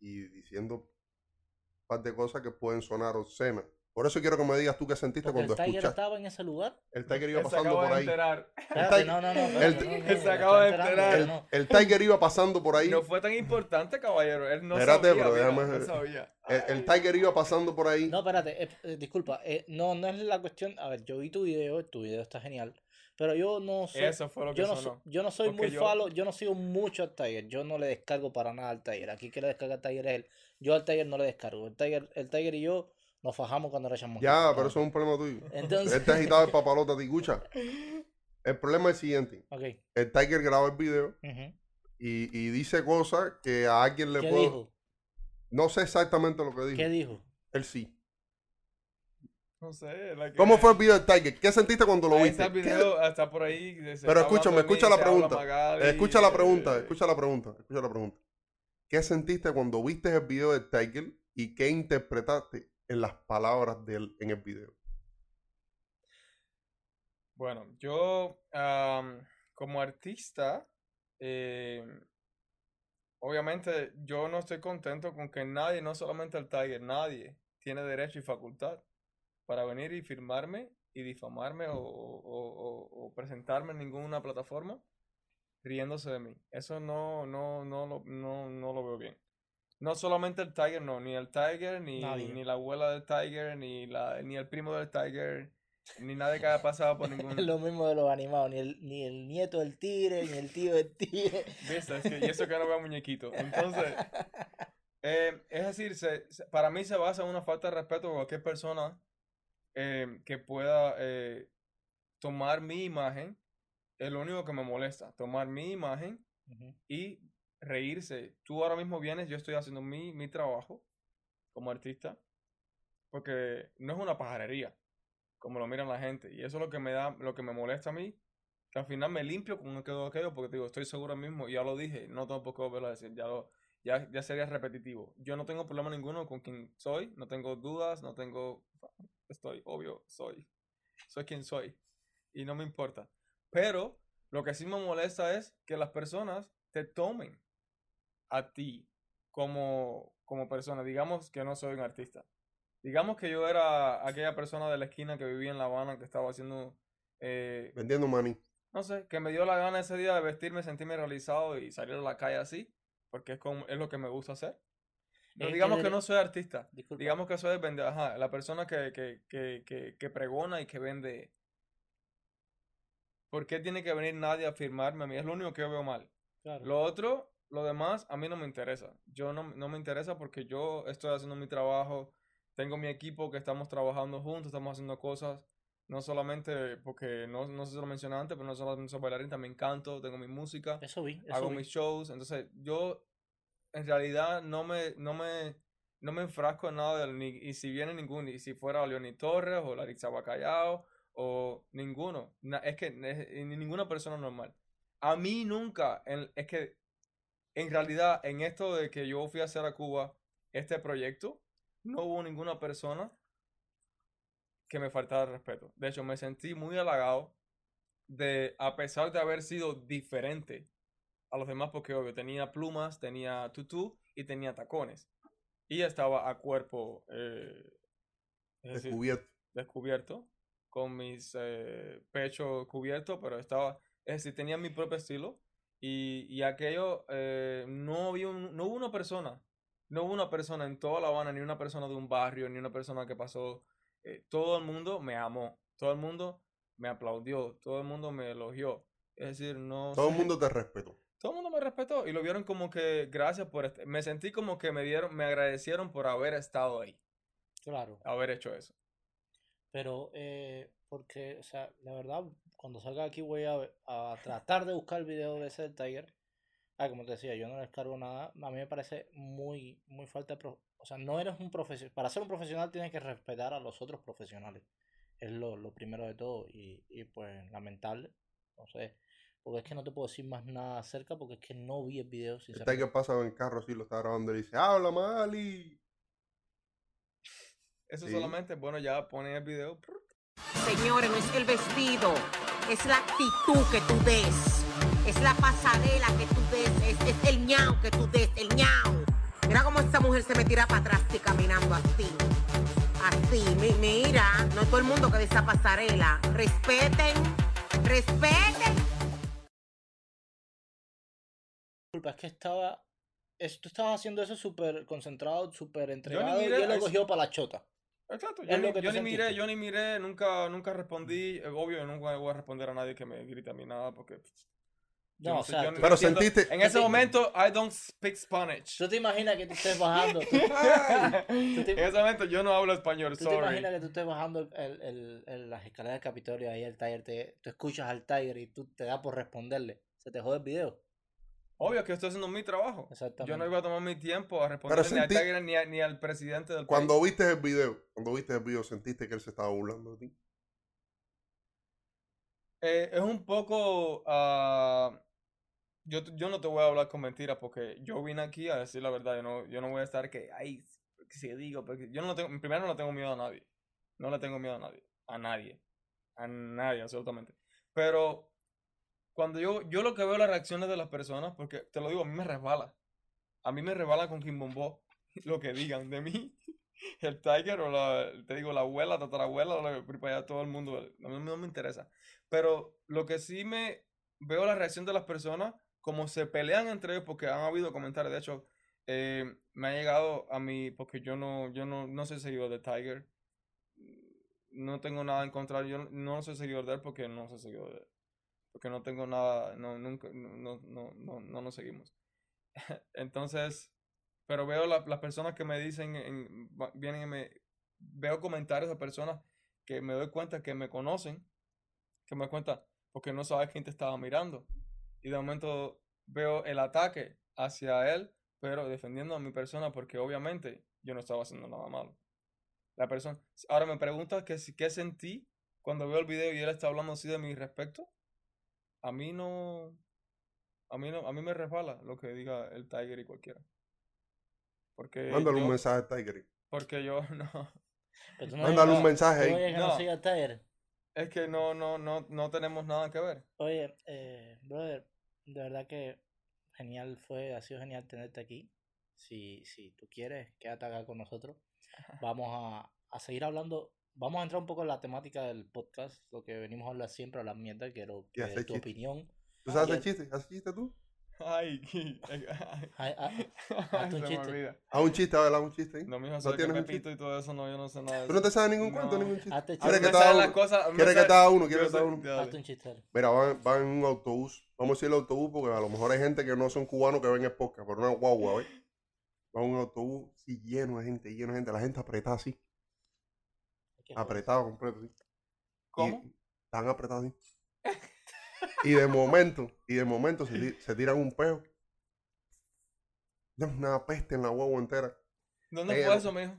S2: y diciendo un par de cosas que pueden sonar obscenas. Por eso quiero que me digas tú qué sentiste
S1: Porque el
S2: cuando
S1: Tiger
S2: escuchaste.
S1: estaba en ese lugar.
S2: El Tiger iba pasando
S3: acaba
S2: por
S3: de
S2: ahí.
S3: enterar.
S1: Espérate,
S2: Tiger-
S1: no, no, no.
S2: el-
S3: él se acaba de enterar.
S2: El, el Tiger iba pasando por ahí.
S3: No fue tan importante, caballero. Él no
S2: Espérate,
S3: sabía.
S2: bro,
S3: mira,
S2: déjame-
S3: no sabía.
S2: El, el Tiger iba pasando por ahí.
S1: No, espérate, eh, eh, disculpa, eh, no, no es la cuestión, a ver, yo vi tu video, tu video está genial, pero yo no soy,
S3: Eso fue lo que
S1: yo no,
S3: sonó.
S1: so- yo no soy
S3: Porque
S1: muy
S3: yo-
S1: falo, yo no sigo mucho al Tiger, yo no le descargo para nada al Tiger, aquí que le descarga al Tiger es él, yo al Tiger no le descargo, el Tiger, el Tiger y yo nos fajamos cuando le echamos
S2: Ya, pero eso es un problema tuyo.
S1: Entonces,
S2: Él te agitaba el papalote a ti, escucha. El problema es el siguiente. El Tiger graba el video y, y dice cosas que a alguien le
S1: ¿qué
S2: puedo...
S1: dijo?
S2: No sé exactamente lo que dijo.
S1: ¿Qué dijo?
S2: Él sí.
S3: No sé. la que-
S2: ¿Cómo fue el video del Tiger? ¿Qué sentiste cuando lo
S3: Ahí
S2: viste?
S3: está el
S2: ¿Qué-
S3: video, está por ahí.
S2: Pero escúchame,
S3: de
S2: escucha la pregunta. Escucha la
S3: eh,
S2: pregunta, escucha la pregunta, escucha la pregunta. ¿Qué sentiste cuando viste el video del Tiger y qué interpretaste en las palabras de él en el video?
S3: Bueno, yo am, como artista, eh, obviamente yo no estoy contento con que nadie, no solamente el Tiger, nadie tiene derecho y facultad para venir y firmarme y difamarme o, o- o- o presentarme en ninguna plataforma riéndose de mí. Eso no, no, no, lo, no, no lo veo bien. No solamente el Tiger, no, ni el Tiger, ni,
S1: Nadie.
S3: ni la abuela del Tiger, ni, la, ni el primo del Tiger, ni nadie que haya pasado por ningún...
S1: Es lo mismo de los animados, ni el, ni el nieto del tigre, ni el tío del tigre.
S3: Es que, y eso que no veo muñequito. Entonces, eh, es decir, se- para mí se basa en una falta de respeto a cualquier persona eh, que pueda eh, tomar mi imagen. Es lo único que me molesta, tomar mi imagen y reírse. Tú ahora mismo vienes, yo estoy haciendo mi, mi trabajo como artista, porque no es una pajarería, como lo miran la gente. Y eso es lo que me da, lo que me molesta a mí, que al final me limpio con todo aquello, porque digo, estoy seguro mismo, y ya lo dije, no qué volverlo a decir, ya, lo, ya, ya sería repetitivo. Yo no tengo problema ninguno con quien soy, no tengo dudas, no tengo, estoy, obvio, soy, soy quien soy, y no me importa. Pero lo que sí me molesta es que las personas te tomen a ti como, como persona. Digamos que no soy un artista. Digamos que yo era aquella persona de la esquina que vivía en La Habana, que estaba haciendo, eh,
S2: Vendiendo maní.
S3: no sé, que me dio la gana ese día de vestirme, sentirme realizado y salir a la calle así, porque es, como, es lo que me gusta hacer. Pero digamos que no soy artista.
S1: Disculpa.
S3: Digamos que soy vende- ajá, la persona que, que, que, que, que pregona y que vende. ¿Por qué tiene que venir nadie a firmarme a mí? Es lo único que yo veo mal.
S1: Claro.
S3: Lo otro, lo demás, a mí no me interesa. Yo no, no me interesa porque yo estoy haciendo mi trabajo, tengo mi equipo que estamos trabajando juntos, estamos haciendo cosas, no solamente porque, no, no sé si lo mencioné antes, pero no solamente soy bailarín, también canto, tengo mi música,
S1: Eso vi, eso
S3: hago
S1: vi.
S3: mis shows, entonces yo en realidad no me, no me, no me enfrasco en nada, de, ni, y si viene ninguno, y si fuera Leoni Torres o Larissa Bacallao o ninguno, na- es que es- ni ninguna persona normal. A mí nunca, en- es que en realidad en esto de que yo fui a hacer a Cuba este proyecto, no hubo ninguna persona que me faltara el respeto. De hecho, me sentí muy halagado de, a pesar de haber sido diferente a los demás, porque obvio, tenía plumas, tenía tutú y tenía tacones. Y estaba a cuerpo eh, es decir,
S2: Descubierto.
S3: descubierto, con mis eh, pechos cubiertos, pero estaba, es decir, tenía mi propio estilo. Y, y aquello, eh, no, había un- no hubo una persona, no hubo una persona en toda La Habana, ni una persona de un barrio, ni una persona que pasó. Eh, todo el mundo me amó, todo el mundo me aplaudió, todo el mundo me elogió. Es decir, no
S2: Todo el
S3: sé,
S2: mundo te respetó.
S3: todo el mundo me respetó y lo vieron como que gracias por este, me sentí como que me dieron, me agradecieron por haber estado ahí,
S1: Claro.
S3: haber hecho eso.
S1: Pero, eh, porque, o sea, la verdad, cuando salga aquí voy a, a tratar de buscar el video de ese del Tiger. Ah, como te decía, yo no les cargo nada. A mí me parece muy, muy falta de... pro- sea, no eres un profesional. Para ser un profesional tienes que respetar a los otros profesionales. Es lo, lo primero de todo. Y, y pues, lamentable. No sé. Porque es que no te puedo decir más nada acerca porque es que no vi el video, sinceramente.
S2: Tiger pasa en el carro así, lo está grabando y dice, habla Mali.
S3: Eso
S2: Sí.
S3: solamente, bueno, ya ponen el video.
S4: Señores, no es el vestido, es la actitud que tú des, es la pasarela que tú des, es, es el ñao que tú des, el ñao. Mira cómo esta mujer se me tira para atrás y caminando así, así. sí. Mi- mira, no es todo el mundo que de esa pasarela. Respeten, respeten.
S1: Disculpa, es que estaba. es- tú estabas haciendo eso súper concentrado, súper entregado. y
S3: miré
S1: él lo cogió para la chota.
S3: Exacto, yo, ni, yo miré, yo ni miré, nunca, nunca respondí, eh, obvio, yo nunca voy a responder a nadie que me grite a mí nada, porque pff,
S1: No, o sea,
S3: no
S2: Pero
S3: entiendo-
S2: sentiste-
S3: En ese momento, I don't speak Spanish.
S1: ¿Tú te imaginas que tú estés bajando? tú-
S3: en
S1: te-
S3: ese momento yo no hablo español,
S1: ¿Tú te imaginas que tú estés bajando el, el- el- las escaleras del Capitolio ahí el Tiger, te, tú escuchas al Tiger y tú te da por responderle? Se te jode el video.
S3: Obvio que estoy haciendo mi trabajo.
S1: Exactamente.
S3: Yo no iba a tomar mi tiempo a responder ni al Tiger ni, a- ni al presidente del
S2: Cuando
S3: país.
S2: viste el video, cuando viste el video, sentiste que él se estaba burlando de ti.
S3: Eh, es un poco... ah, yo, yo no te voy a hablar con mentiras porque yo vine aquí a decir la verdad. Yo no, yo no voy a estar que, ay, si digo, porque yo no tengo, primero no tengo miedo a nadie. No le tengo miedo a nadie. A nadie. A nadie, absolutamente. Pero cuando yo, yo lo que veo las reacciones de las personas, porque te lo digo, a mí me resbala. A mí me resbala con Kim Bombó lo que digan de mí. El Tiger o la, te digo, la abuela, tatarabuela, o la, todo el mundo. A mí no me interesa. Pero lo que sí me veo la reacción de las personas, como se pelean entre ellos, porque han habido comentarios. De hecho, eh, me ha llegado a mí, porque yo no, yo no, no soy seguidor de Tiger. No tengo nada en contra. Yo no- soy seguidor de él porque no soy seguidor de él. Porque no tengo nada, no, nunca, no, no, no, no, no nos seguimos. Entonces, pero veo la- las personas que me dicen, en- vienen me, veo comentarios de personas que me doy cuenta que me conocen, que me doy cuenta porque no sabes quién te estaba mirando. Y de momento veo el ataque hacia él, pero defendiendo a mi persona porque obviamente yo no estaba haciendo nada malo. La persona, ahora me preguntas que si qué sentí cuando veo el video y él está hablando así de mi respecto. A mí no, a mí no, a mí me resbala lo que diga el Tiger y cualquiera. Porque
S2: Mándale un
S3: yo-
S2: mensaje a Tiger.
S3: porque yo no,
S2: Mándale un mensaje ahí.
S1: no
S3: No.
S1: siga Tiger.
S3: Es que no, no, no, no tenemos nada que ver.
S1: Oye, eh, brother, de verdad que genial fue, ha sido genial tenerte aquí. Si, si tú quieres, quédate acá con nosotros. Vamos a, a seguir hablando. Vamos a entrar un poco en la temática del podcast, lo que venimos a hablar siempre, hablar mierda. Quiero que tu opinión.
S2: ¿Tú sabes hacer chiste? ¿Haces chiste tú?
S3: Ay,
S1: Ay, ay,
S3: ay,
S1: hazte un chiste.
S2: Haz un chiste, a un chiste. ahí.
S3: No, mijo,
S2: ¿No tienes un
S3: Pepito y todo eso, no, yo no sé nada
S2: ¿Tú no te sabes ningún cuento,
S3: No.
S2: ningún chiste?
S1: Hazte
S3: A mí
S2: ¿Quieres
S1: chiste.
S2: que
S3: las
S2: uno?
S3: a
S2: ¿Quieres que haga uno?
S3: yo
S2: ¿Quieres que te
S3: sé-
S2: haga uno?
S1: Hazte un chiste.
S2: Mira, van, van en un autobús. Vamos a decir el autobús porque a lo mejor hay gente que no son cubanos que ven el podcast, pero una guagua, ¿ves? Va en un autobús sí, lleno de gente, lleno de gente. La gente apretada así, apretado completo. así.
S3: ¿Cómo?
S2: Y- Están apretados así. Y de momento, y de momento se, ti- se tiran un peo. Es una peste en la guagua entera.
S3: ¿Dónde fue eso, mijo?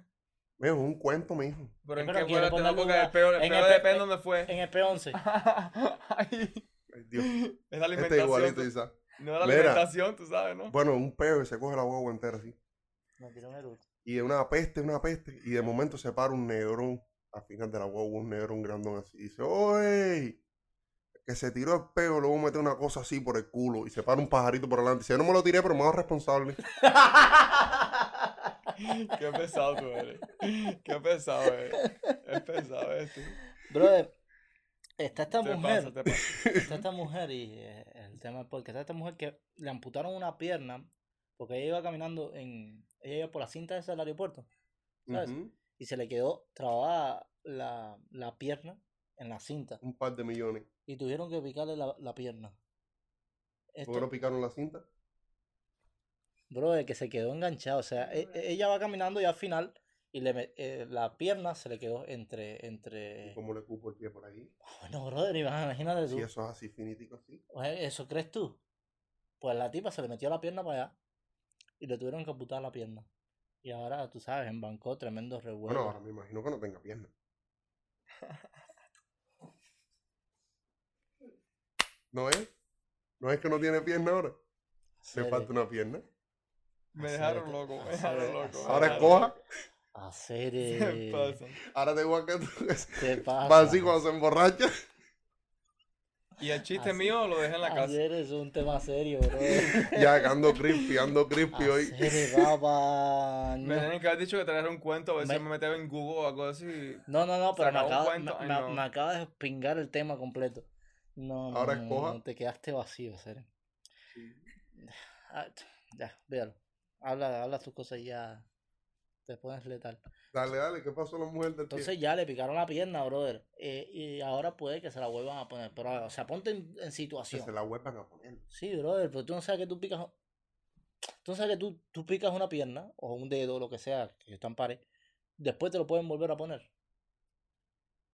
S2: Mijo, es un cuento, mijo.
S3: Pero en
S1: Pero
S3: qué fue la
S1: ponerle
S3: porque
S1: una-
S3: el peor, el
S1: en
S3: peor
S1: el pe-
S3: depende
S1: en-
S3: dónde fue.
S1: En el P11.
S3: Ay,
S2: Ay, Dios.
S3: es la
S2: Este
S3: alimentación.
S2: igualito,
S3: tú-
S2: Isa.
S3: no es la
S2: Mira.
S3: alimentación, tú sabes, ¿no?
S2: Bueno, un peo y se coge la guagua entera así.
S1: Me tiró un.
S2: Y de una peste, una peste. Y de momento se para un negrón al final de la guagua, un negrón grandón así. Y dice, ¡Oye! Que se tiró el peo, a meter una cosa así por el culo. Y se para un pajarito por delante. Dice, yo no me lo tiré, pero me hago responsable.
S3: Qué pesado tú eres. Qué pesado eres. Es pesado este.
S1: Brother, está esta
S3: Te
S1: mujer.
S3: pasa, te pasa.
S1: Está esta mujer y eh, el tema del podcast. Está esta mujer que le amputaron una pierna porque ella iba caminando en. Ella iba por la cinta esa del aeropuerto ¿Sabes? Y se le quedó trabada la, la pierna en la cinta
S2: Un par de millones.
S1: Y tuvieron que picarle la, la pierna.
S2: ¿Por
S1: Esto,
S2: qué no picaron la cinta?
S1: brother, que se quedó enganchado. O sea, e- e- ella va caminando y al final y le, eh, la pierna se le quedó entre.
S2: ¿Y
S1: entre...
S2: cómo le cupo el pie por ahí?
S1: Bueno, brother, imagínate tú.
S2: Si eso es así finitico así.
S1: Oye, ¿Eso crees tú? Pues la tipa se le metió la pierna para allá y le tuvieron que amputar la pierna. Y ahora, tú sabes, en Bangkok, tremendo revuelo.
S2: Bueno, ahora me imagino que no tenga pierna. ¿No es? ¿No es que no tiene pierna ahora? Le falta una pierna.
S3: Me dejaron loco, me dejaron loco.
S2: Ahora escoja.
S1: Hacer.
S2: Ahora te igual que tú.
S1: ¿Qué pasa?
S2: Así cuando se emborracha.
S3: Y el chiste
S1: Así-
S3: mío lo dejé en la casa.
S1: Ayer es un tema serio, bro.
S2: Ya, que ando crispy, ando crispy hoy.
S1: Papá.
S3: Me tenían que haber dicho que traer un cuento, a ver si
S1: Me-
S3: me metía en Google o algo así.
S1: No, no, no, pero me acaba,
S3: no.
S1: me acaba de pingar el tema completo. No,
S2: Ahora
S1: no,
S2: escoja.
S1: no, te quedaste vacío, serio. Ah, ya, véalo. Habla, habla tus cosas y ya te pones letal.
S2: Dale, dale, ¿qué pasó a la mujer del?
S1: Entonces ya le picaron la pierna, brother. eh, y ahora puede que se la vuelvan a poner. Pero, o sea, ponte en, en
S2: Que
S1: situación.
S2: se la vuelvan a poner.
S1: Sí, brother, pero tú no sabes que tú picas. Tú no sabes que tú, tú picas una pierna o un dedo o lo que sea, que está en pared. Después te lo pueden volver a poner.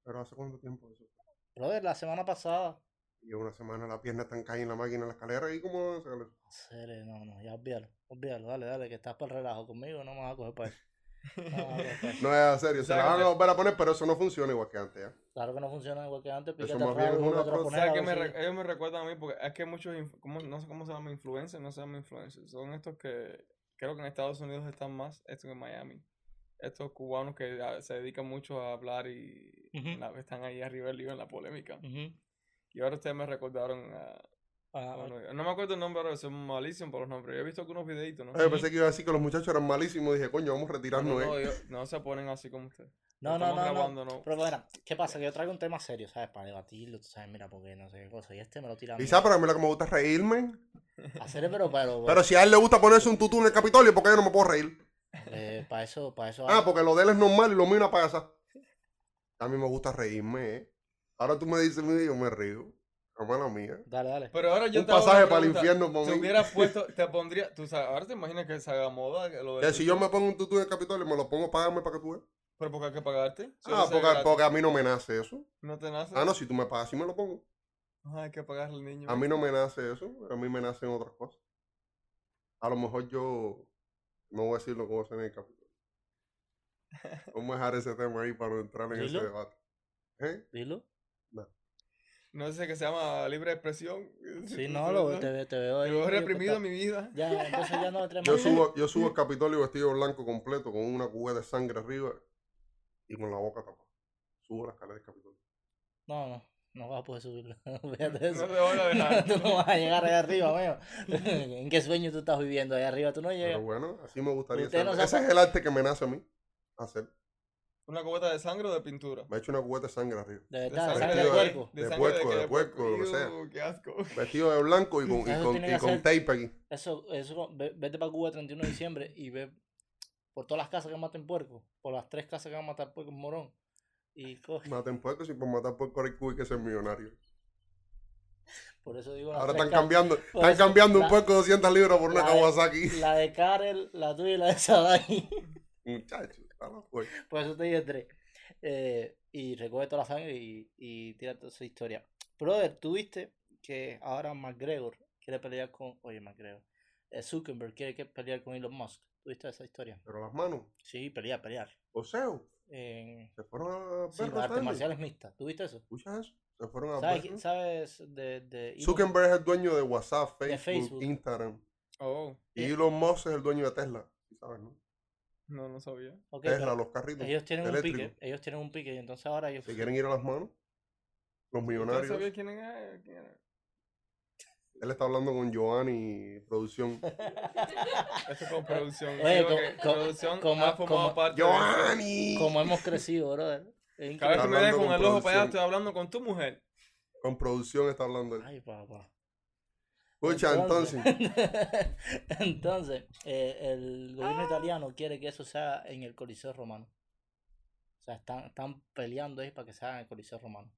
S2: Pero ¿hace cuánto tiempo eso?
S1: Brother, la semana pasada.
S2: Llevo una semana la pierna tan caída en la máquina en la escalera y como?
S1: Hacer, no, no, ya olvídalo, olvídalo, dale, dale, que estás para el relajo conmigo, no me vas a coger para eso. No
S2: es en serio, se la
S3: ¿Sabes
S2: van a volver a poner, pero eso no funciona igual que antes, ¿ya?
S1: Claro que no funciona igual que antes,
S2: Eso más bien es una
S1: vuélvetelo a
S2: pro-
S1: poner,
S3: ¿Sabes
S1: a
S3: qué
S1: ver
S3: me ellos me recuerdan a mí? Porque es que muchos, ¿cómo- no sé cómo se llama, influencers, no se llama influencers. Son estos que creo que en Estados Unidos están más, esto que en Miami. Estos cubanos que ah, se dedican mucho a hablar y la- están ahí arriba del libro en la polémica.
S1: Ujú.
S3: Y ahora ustedes me recordaron a...
S1: Ah,
S3: bueno, no me acuerdo el nombre, ahora son malísimos por los nombres. Yo he visto algunos videitos, ¿no?
S2: Yo pensé que iba a decir que los muchachos eran malísimos. Dije, coño, vamos a
S3: No,
S2: retirarnos,
S3: no, no,
S2: ¿eh?
S3: no se ponen así como ustedes.
S1: no, no, no, no,
S3: grabando, no.
S1: Pero bueno, ¿qué pasa? Que yo traigo un tema serio, ¿sabes? Para debatirlo, tú sabes, mira, porque no sé qué cosa. Y este me lo tira mí.
S2: Quizá, pero a mí lo que me gusta es reírme.
S1: Hacer, pero, pero,
S2: Pero si a él le gusta ponerse un tutú en el Capitolio, ¿por qué yo no me puedo reír?
S1: eh, para eso, para eso.
S2: Ah, porque lo de él es normal y lo mío una payasa. A mí me gusta reírme, ¿eh? Ahora tú me dices, mira, yo me río. Hermana mía.
S1: Dale, dale.
S3: Pero ahora yo
S2: Un
S3: te hago
S2: pasaje para el infierno para
S3: Te
S2: mí.
S3: hubieras puesto, te pondría, tú sabes, ahora te imaginas que se haga moda que lo de
S2: Que si yo me pongo un tutú en el Capitolio, me lo pongo, págame para que tú veas.
S3: Pero porque hay que pagarte. Si
S2: Ah, porque, porque a mí no me nace eso.
S3: No te nace.
S2: Ah, no, si tú me pagas, sí me lo pongo.
S3: Ah, hay que pagarle al niño.
S2: A mí no me nace eso, a mí me nacen otras cosas. A lo mejor yo no voy a decir lo que voy a hacer en el capítulo. Vamos a dejar ese tema ahí para no entrar en
S1: Dilo.
S2: ese debate. ¿Eh?
S1: Dilo.
S3: No sé que se llama libre expresión.
S1: Sí, no, lo, te, te veo ahí.
S3: Yo he
S1: medio
S3: reprimido mi vida.
S1: Ya, entonces ya no
S2: Yo subo, yo subo al Capitolio vestido blanco completo con una cubeta de sangre arriba y con la boca tapada. Subo la escalera del Capitolio.
S1: No, no, no vas a poder subirlo. Fíjate
S3: No te voy a dejar.
S1: tú no vas a llegar allá arriba, mío. ¿En qué sueño tú estás viviendo allá arriba? Tú no
S2: Pero
S1: llegas.
S2: bueno, así me gustaría
S1: no
S2: Ese es el arte que me nace a mí hacer.
S3: ¿Una cubeta de sangre o de pintura?
S2: Me he hecho una cubeta de sangre arriba.
S1: De
S3: De
S1: verdad,
S3: sangre
S1: sangre de
S2: de-
S1: puerco.
S2: de puerco, de puerco, lo que sea.
S3: Iu, Qué asco.
S2: Vestido de blanco y con, y y tape aquí.
S1: Eso, eso, ve- vete para Cuba el 31 de diciembre y ve por todas las casas que maten puerco, por las tres casas que van a matar puerco en Morón. Y coge,
S2: Maten puercos y por matar puerco hay que ser millonario.
S1: por eso digo
S2: Ahora están cambiando, están
S1: eso,
S2: cambiando
S1: la-
S2: un puerco de 200 libras por una
S1: de-
S2: Kawasaki.
S1: La de Karel, la tuya y la de Sadai.
S2: Muchacho,
S1: Por eso te dije tres. Eh, y recoge toda la sangre y, y tira toda esa historia. Brother, tú viste que ahora McGregor quiere pelear con. Oye, McGregor. eh, Zuckerberg quiere que pelear con Elon Musk. ¿Tú viste esa historia?
S2: Pero las manos,
S1: Sí, pelear, pelear.
S2: Oseo,
S1: En
S2: se fueron a
S1: sí, las artes marciales mixtas. ¿Tú viste eso?
S2: ¿Escuchas eso? Se fueron a
S1: ¿Sabes,
S2: ver.
S1: quién- ¿Sabes de, de Elon-
S2: Zuckerberg es el dueño de WhatsApp, Facebook,
S1: Facebook.
S2: Instagram.
S3: Oh,
S2: Y Elon Musk es el dueño de Tesla. ¿sí ¿Sabes, no?
S3: No, no sabía.
S1: Ok,
S2: Tesla, los carritos.
S1: ellos tienen un
S2: eléctricos.
S1: pique. Ellos tienen un pique y entonces ahora ellos.
S2: Se quieren ir a las manos. Los
S3: ¿Usted
S2: millonarios.
S3: sabía quién era? ¿Quién era?
S2: Él está hablando con Giovanni, producción.
S3: Esto es con producción.
S1: Oye,
S3: Sí,
S1: co-
S3: porque
S1: co-
S3: producción
S1: como-
S3: ha formado
S1: como-
S3: parte de.
S2: ¡Giovanni!
S1: Como hemos crecido, brother.
S3: Cada vez que me ves con
S2: con
S3: el ojo para allá, estoy hablando con tu mujer.
S2: Con producción está hablando él.
S1: Ay, papá.
S2: Escucha, entonces.
S1: entonces, eh, el gobierno italiano quiere que eso sea en el Coliseo Romano. O sea, están, están peleando ahí para que sea en el Coliseo Romano.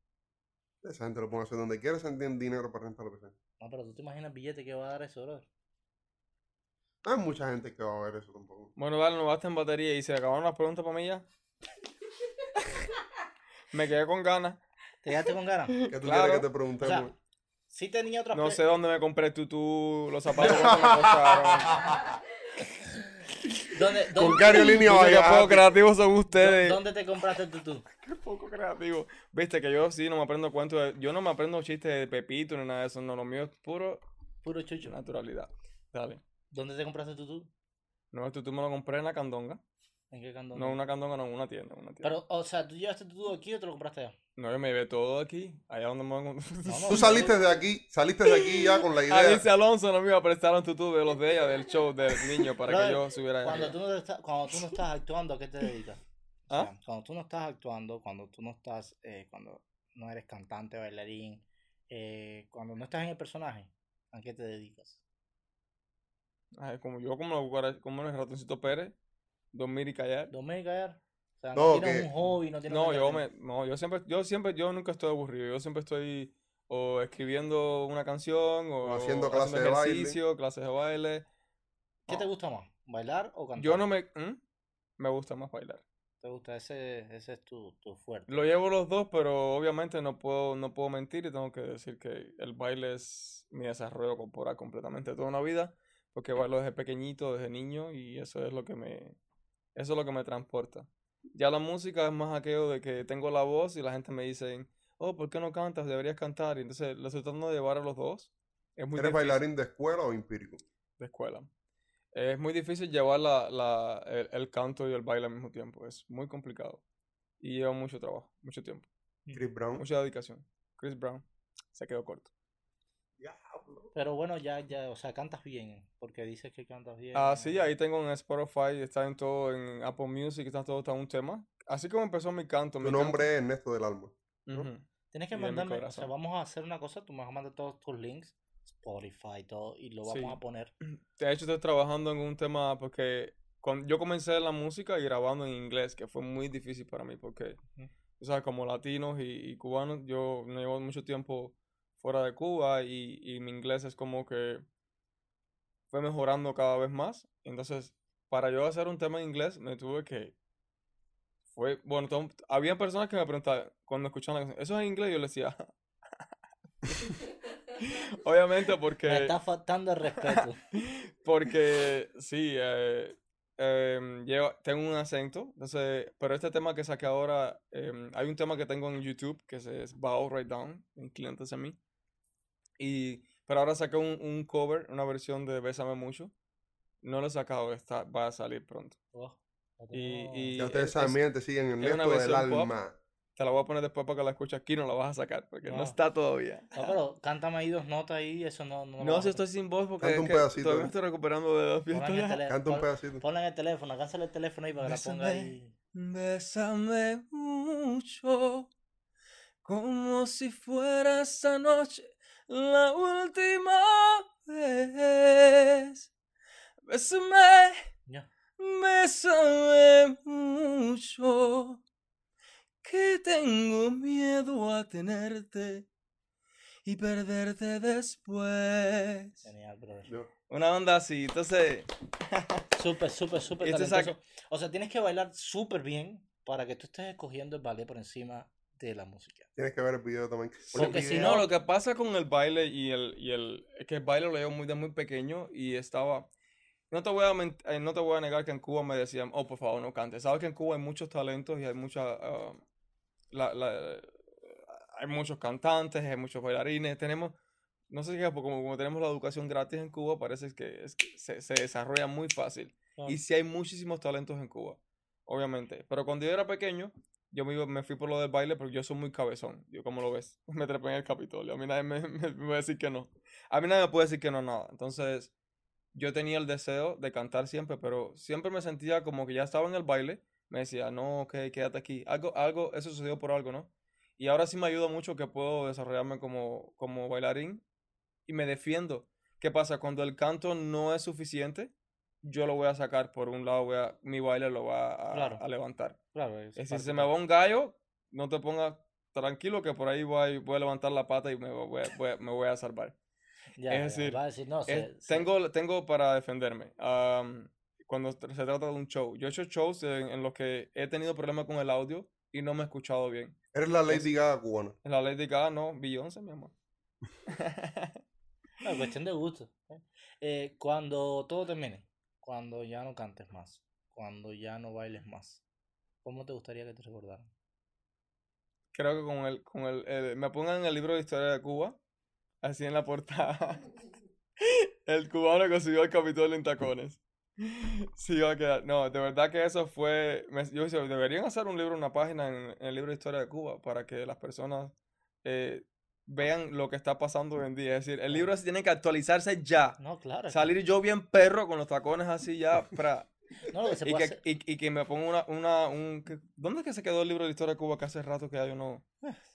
S2: Esa gente lo pone a hacer donde quiera, se tienen dinero para rentar lo que sea.
S1: No, pero tú te imaginas el billete que va a dar eso, brother.
S2: Hay mucha gente que va a ver eso tampoco.
S3: Bueno, dale, no basta en batería y se acabaron las preguntas para mí ya. me quedé con ganas.
S1: ¿Te quedaste con ganas?
S2: ¿Qué tú
S3: Claro.
S2: quieres que te
S1: O
S2: preguntemos?
S1: sea, sí tenía otras
S3: No sé dónde me compré tú, tú los zapatos cuánto me costaron.
S1: ¿Dónde,
S2: Con
S1: dónde,
S2: Línea
S3: Dime qué poco creativos son ustedes.
S1: ¿Dónde te compraste el tutú?
S3: Qué poco creativo. Viste que yo sí no me aprendo cuentos. de- Yo no me aprendo chistes de Pepito ni nada de eso. No, lo mío es puro
S1: Puro chucho.
S3: naturalidad. Dale.
S1: ¿Dónde te compraste el tutú?
S3: No, esto tú me lo compré en la candonga.
S1: ¿En qué candón?
S3: No, una candonga, no, una tienda. Una tienda.
S1: Pero, o sea, ¿tú llevaste tutú aquí o te lo compraste allá?
S3: No, yo me llevé todo aquí. Allá donde me van
S1: no,
S2: Tú saliste de aquí, saliste de aquí ya con la idea.
S3: Alicia Alonso no me iba a prestar un tutú de los de ella, del show del niño, para que yo subiera
S1: Cuando tú, no estás, cuando tú no estás actuando, ¿a qué te dedicas? O
S3: ¿Ah?
S1: cuando tú no estás actuando, cuando tú no estás, eh, cuando no eres cantante, bailarín, eh, cuando no estás en el personaje, ¿a qué te dedicas?
S3: Ay, como yo, como, como el ratoncito Pérez, dormir y callar.
S1: ¿Dormir y callar? O sea,
S2: No,
S1: no, tienes
S2: que-
S1: un hobby, no tienes
S3: No, yo me, no, yo siempre, yo siempre, yo nunca estoy aburrido. Yo siempre estoy o escribiendo una canción o,
S2: O haciendo clases de baile.
S3: ejercicio, clases de baile.
S1: ¿Qué te gusta más? ¿Bailar o cantar?
S3: Yo no me, ¿Mm? me gusta más bailar.
S1: ¿Te gusta? Ese, ese es tu, tu fuerte.
S3: Lo llevo los dos, pero obviamente no puedo, no puedo mentir y tengo que decir que el baile es mi desarrollo corporal completamente toda una vida, porque bailo desde pequeñito, desde niño, y eso es lo que me, eso es lo que me transporta. Ya la música es más aquello de que tengo la voz y la gente me dice, oh, ¿por qué no cantas? Deberías cantar. Y entonces lo estoy tratando de llevar a los dos. Es muy
S2: ¿Eres
S3: difícil
S2: bailarín de escuela o empírico?
S3: de escuela. Es muy difícil llevar la, la- el, el canto y el baile al mismo tiempo. Es muy complicado. Y lleva mucho trabajo, mucho tiempo.
S2: Chris Brown.
S3: Mucha dedicación. Chris Brown se quedó corto.
S1: Pero bueno, ya, ya, o sea, cantas bien, porque dices que cantas bien.
S3: Ah, sí, ahí tengo en Spotify, está en todo, en Apple Music, está todo, está un tema. Así como empezó mi canto.
S2: Tu
S3: mi
S2: nombre es Ernesto del Alma.
S1: Tienes que
S3: y
S1: mandarme, o sea, vamos a hacer una cosa, tú me vas a mandar todos tus links, Spotify, todo, y lo vamos
S3: Sí.
S1: a poner.
S3: De hecho, estoy trabajando en un tema porque cuando yo comencé la música y grabando en inglés, que fue muy difícil para mí porque, o sea, como latinos y, y cubanos, yo no llevo mucho tiempo fuera de Cuba y, y mi inglés es como que fue mejorando cada vez más. Entonces, para yo hacer un tema en inglés, me tuve que... Fue, bueno, todo- había personas que me preguntaban cuando escuchaban la canción, ¿eso es en inglés? Yo les decía, obviamente
S1: Me
S3: porque...
S1: está faltando el respeto.
S3: Porque sí, eh, em, llevo- tengo un acento, entonces, pero este tema que saqué ahora, em, hay un tema que tengo en YouTube que se es Bow Right Down, en clientes a mí. Y, pero ahora saqué un, un cover, una versión de Bésame Mucho. No lo he sacado, está, va a salir pronto.
S1: Oh,
S3: Y- y-
S2: Ya ustedes miren, te siguen
S3: una
S2: Ernesto del
S3: pop.
S2: Alma.
S3: Te la voy a poner después para que la escuches aquí, no la vas a sacar, porque no
S1: No.
S3: está todavía.
S1: No, pero cántame ahí dos notas ahí, eso no. No, lo
S3: No, si estoy sin voz porque
S2: Canta un pedacito,
S3: todavía me estoy recuperando de la
S1: Ponla
S3: fiesta.
S1: en el
S3: ya.
S1: tele-
S2: Canta un
S1: pon-
S2: pedacito.
S1: Ponla en el teléfono, cánsale el teléfono ahí para que la ponga ahí.
S3: Bésame mucho, como si fuera esta noche la última vez. Bésame,
S1: Ya.
S3: bésame mucho, que tengo miedo a tenerte y perderte después.
S1: Genial, brother.
S3: Una onda así, entonces,
S1: Súper, súper, súper
S3: este
S1: talentoso. O sea, tienes que bailar súper bien para que tú estés escogiendo el ballet por encima de la música.
S2: Tienes que ver el video también.
S1: Porque si
S3: No, lo que pasa con el baile y el, y el, es que el baile lo llevo muy de muy pequeño y estaba, no te voy a ment- eh, no te voy a negar que en Cuba me decían, oh, por favor, no cantes. Sabes que en Cuba hay muchos talentos y hay mucha, ah, la- la- hay muchos cantantes, hay muchos bailarines, tenemos, no sé si es como, como tenemos la educación gratis en Cuba, parece que, es que se, se desarrolla muy fácil.
S1: Claro.
S3: Y sí hay muchísimos talentos en Cuba, obviamente. Pero cuando yo era pequeño, yo me, me fui por lo del baile porque yo soy muy cabezón. Yo, como lo ves, me trepé en el Capitolio. A mí nadie me, me, a decir que no. A mí nadie me puede decir que no nada. Entonces, yo tenía el deseo de cantar siempre, pero siempre me sentía como que ya estaba en el baile. Me decía, no, ok, quédate aquí. Algo, algo, eso sucedió por algo, ¿no? Y ahora sí me ayuda mucho que puedo desarrollarme como, como bailarín y me defiendo. ¿Qué pasa? Cuando el canto no es suficiente, yo lo voy a sacar por un lado, voy a, mi baile lo va a,
S1: Claro.
S3: a levantar.
S1: Claro, es
S3: Es decir,
S1: parte
S3: si se me va un gallo, no te pongas tranquilo que por ahí voy, voy a levantar la pata y me voy, a- voy a- me voy a salvar.
S1: Ya,
S3: es
S1: ya,
S3: decir,
S1: va a decir, no,
S3: Es-
S1: se- se-
S3: tengo, tengo para defenderme. cuando se trata de un show. Yo he hecho shows en, en los que he tenido problemas con el audio y no me he escuchado bien.
S2: Eres la Lady Gaga cubana.
S3: En la Lady Gaga, no, Beyoncé, mi amor.
S1: no, cuestión de gusto. ¿eh? Eh, cuando todo termine, cuando ya no cantes más, cuando ya no bailes más, ¿cómo te gustaría que te recordaran?
S3: Creo que con el, con el, el- me pongan el libro de historia de Cuba, así en la portada. El cubano que subió al Capitolio en tacones. Sí, va a quedar. No, de verdad que eso fue. me- yo decía, deberían hacer un libro, una página en, en el libro de historia de Cuba para que las personas eh, vean lo que está pasando hoy en día. Es decir, el libro se tiene que actualizarse ya.
S1: No, claro.
S3: Salir yo bien perro con los tacones así ya. pra,
S1: No, lo que se
S3: y, que,
S1: hacer-
S3: y, y que me ponga una. una un, que- ¿Dónde es que se quedó el libro de historia de Cuba que hace rato que hay uno?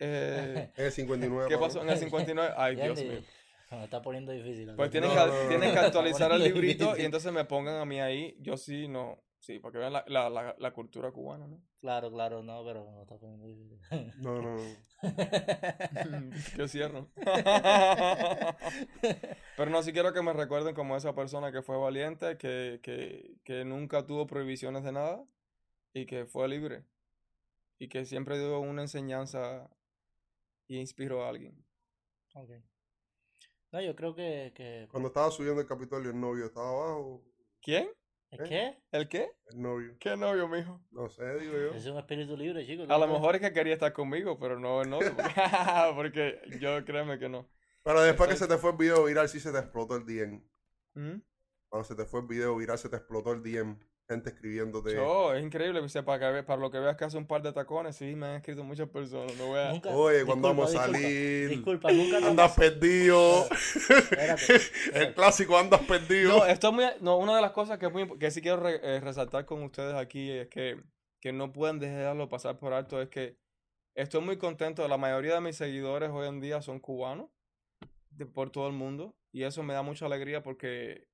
S3: Eh,
S2: En el 59.
S3: ¿Qué pasó en el 59? Ay, Dios mío.
S1: Me está poniendo difícil.
S3: Pues tienen,
S2: No,
S3: que,
S2: no, no,
S3: tienen
S2: no.
S3: que actualizar el librito y entonces me pongan a mí ahí. Yo sí, no. Sí, para que vean la, la, la, la cultura cubana, ¿no?
S1: Claro, claro, no, pero me está poniendo difícil.
S2: No, no, no.
S3: que cierro. Pero no, sí quiero que me recuerden como esa persona que fue valiente, que, que, que nunca tuvo prohibiciones de nada y que fue libre. Y que siempre dio una enseñanza y inspiró a alguien.
S1: Ok. No, yo creo que... que
S2: Cuando estaba subiendo el Capitolio, el novio estaba abajo.
S3: ¿Quién?
S1: ¿Es
S2: ¿Eh?
S1: que?
S3: ¿El qué?
S2: El novio.
S3: ¿Qué novio, mijo?
S2: No sé, digo yo.
S1: Es un espíritu libre, chicos.
S3: A lo mejor es que quería estar conmigo, pero no el novio. Porque yo créeme que no.
S2: Pero después que se te fue el video viral, sí se te explotó el DM.
S3: ¿Mm?
S2: Cuando se te fue el video viral, se te explotó el DM. Gente escribiéndote.
S3: Yo, es increíble, sea, para, que para lo que veas que hace un par de tacones, sí, me han escrito muchas personas. No voy a...
S1: Nunca-
S2: Oye, cuando vamos a salir.
S1: Disculpa, nunca
S2: Andas perdido.
S1: Espérate,
S2: el clásico, andas perdido.
S3: No, esto es muy, no, una de las cosas que, es muy que sí quiero re- eh, resaltar con ustedes aquí es que, que no pueden dejarlo pasar por alto, es que estoy muy contento, la mayoría de mis seguidores hoy en día son cubanos, de, por todo el mundo, y eso me da mucha alegría porque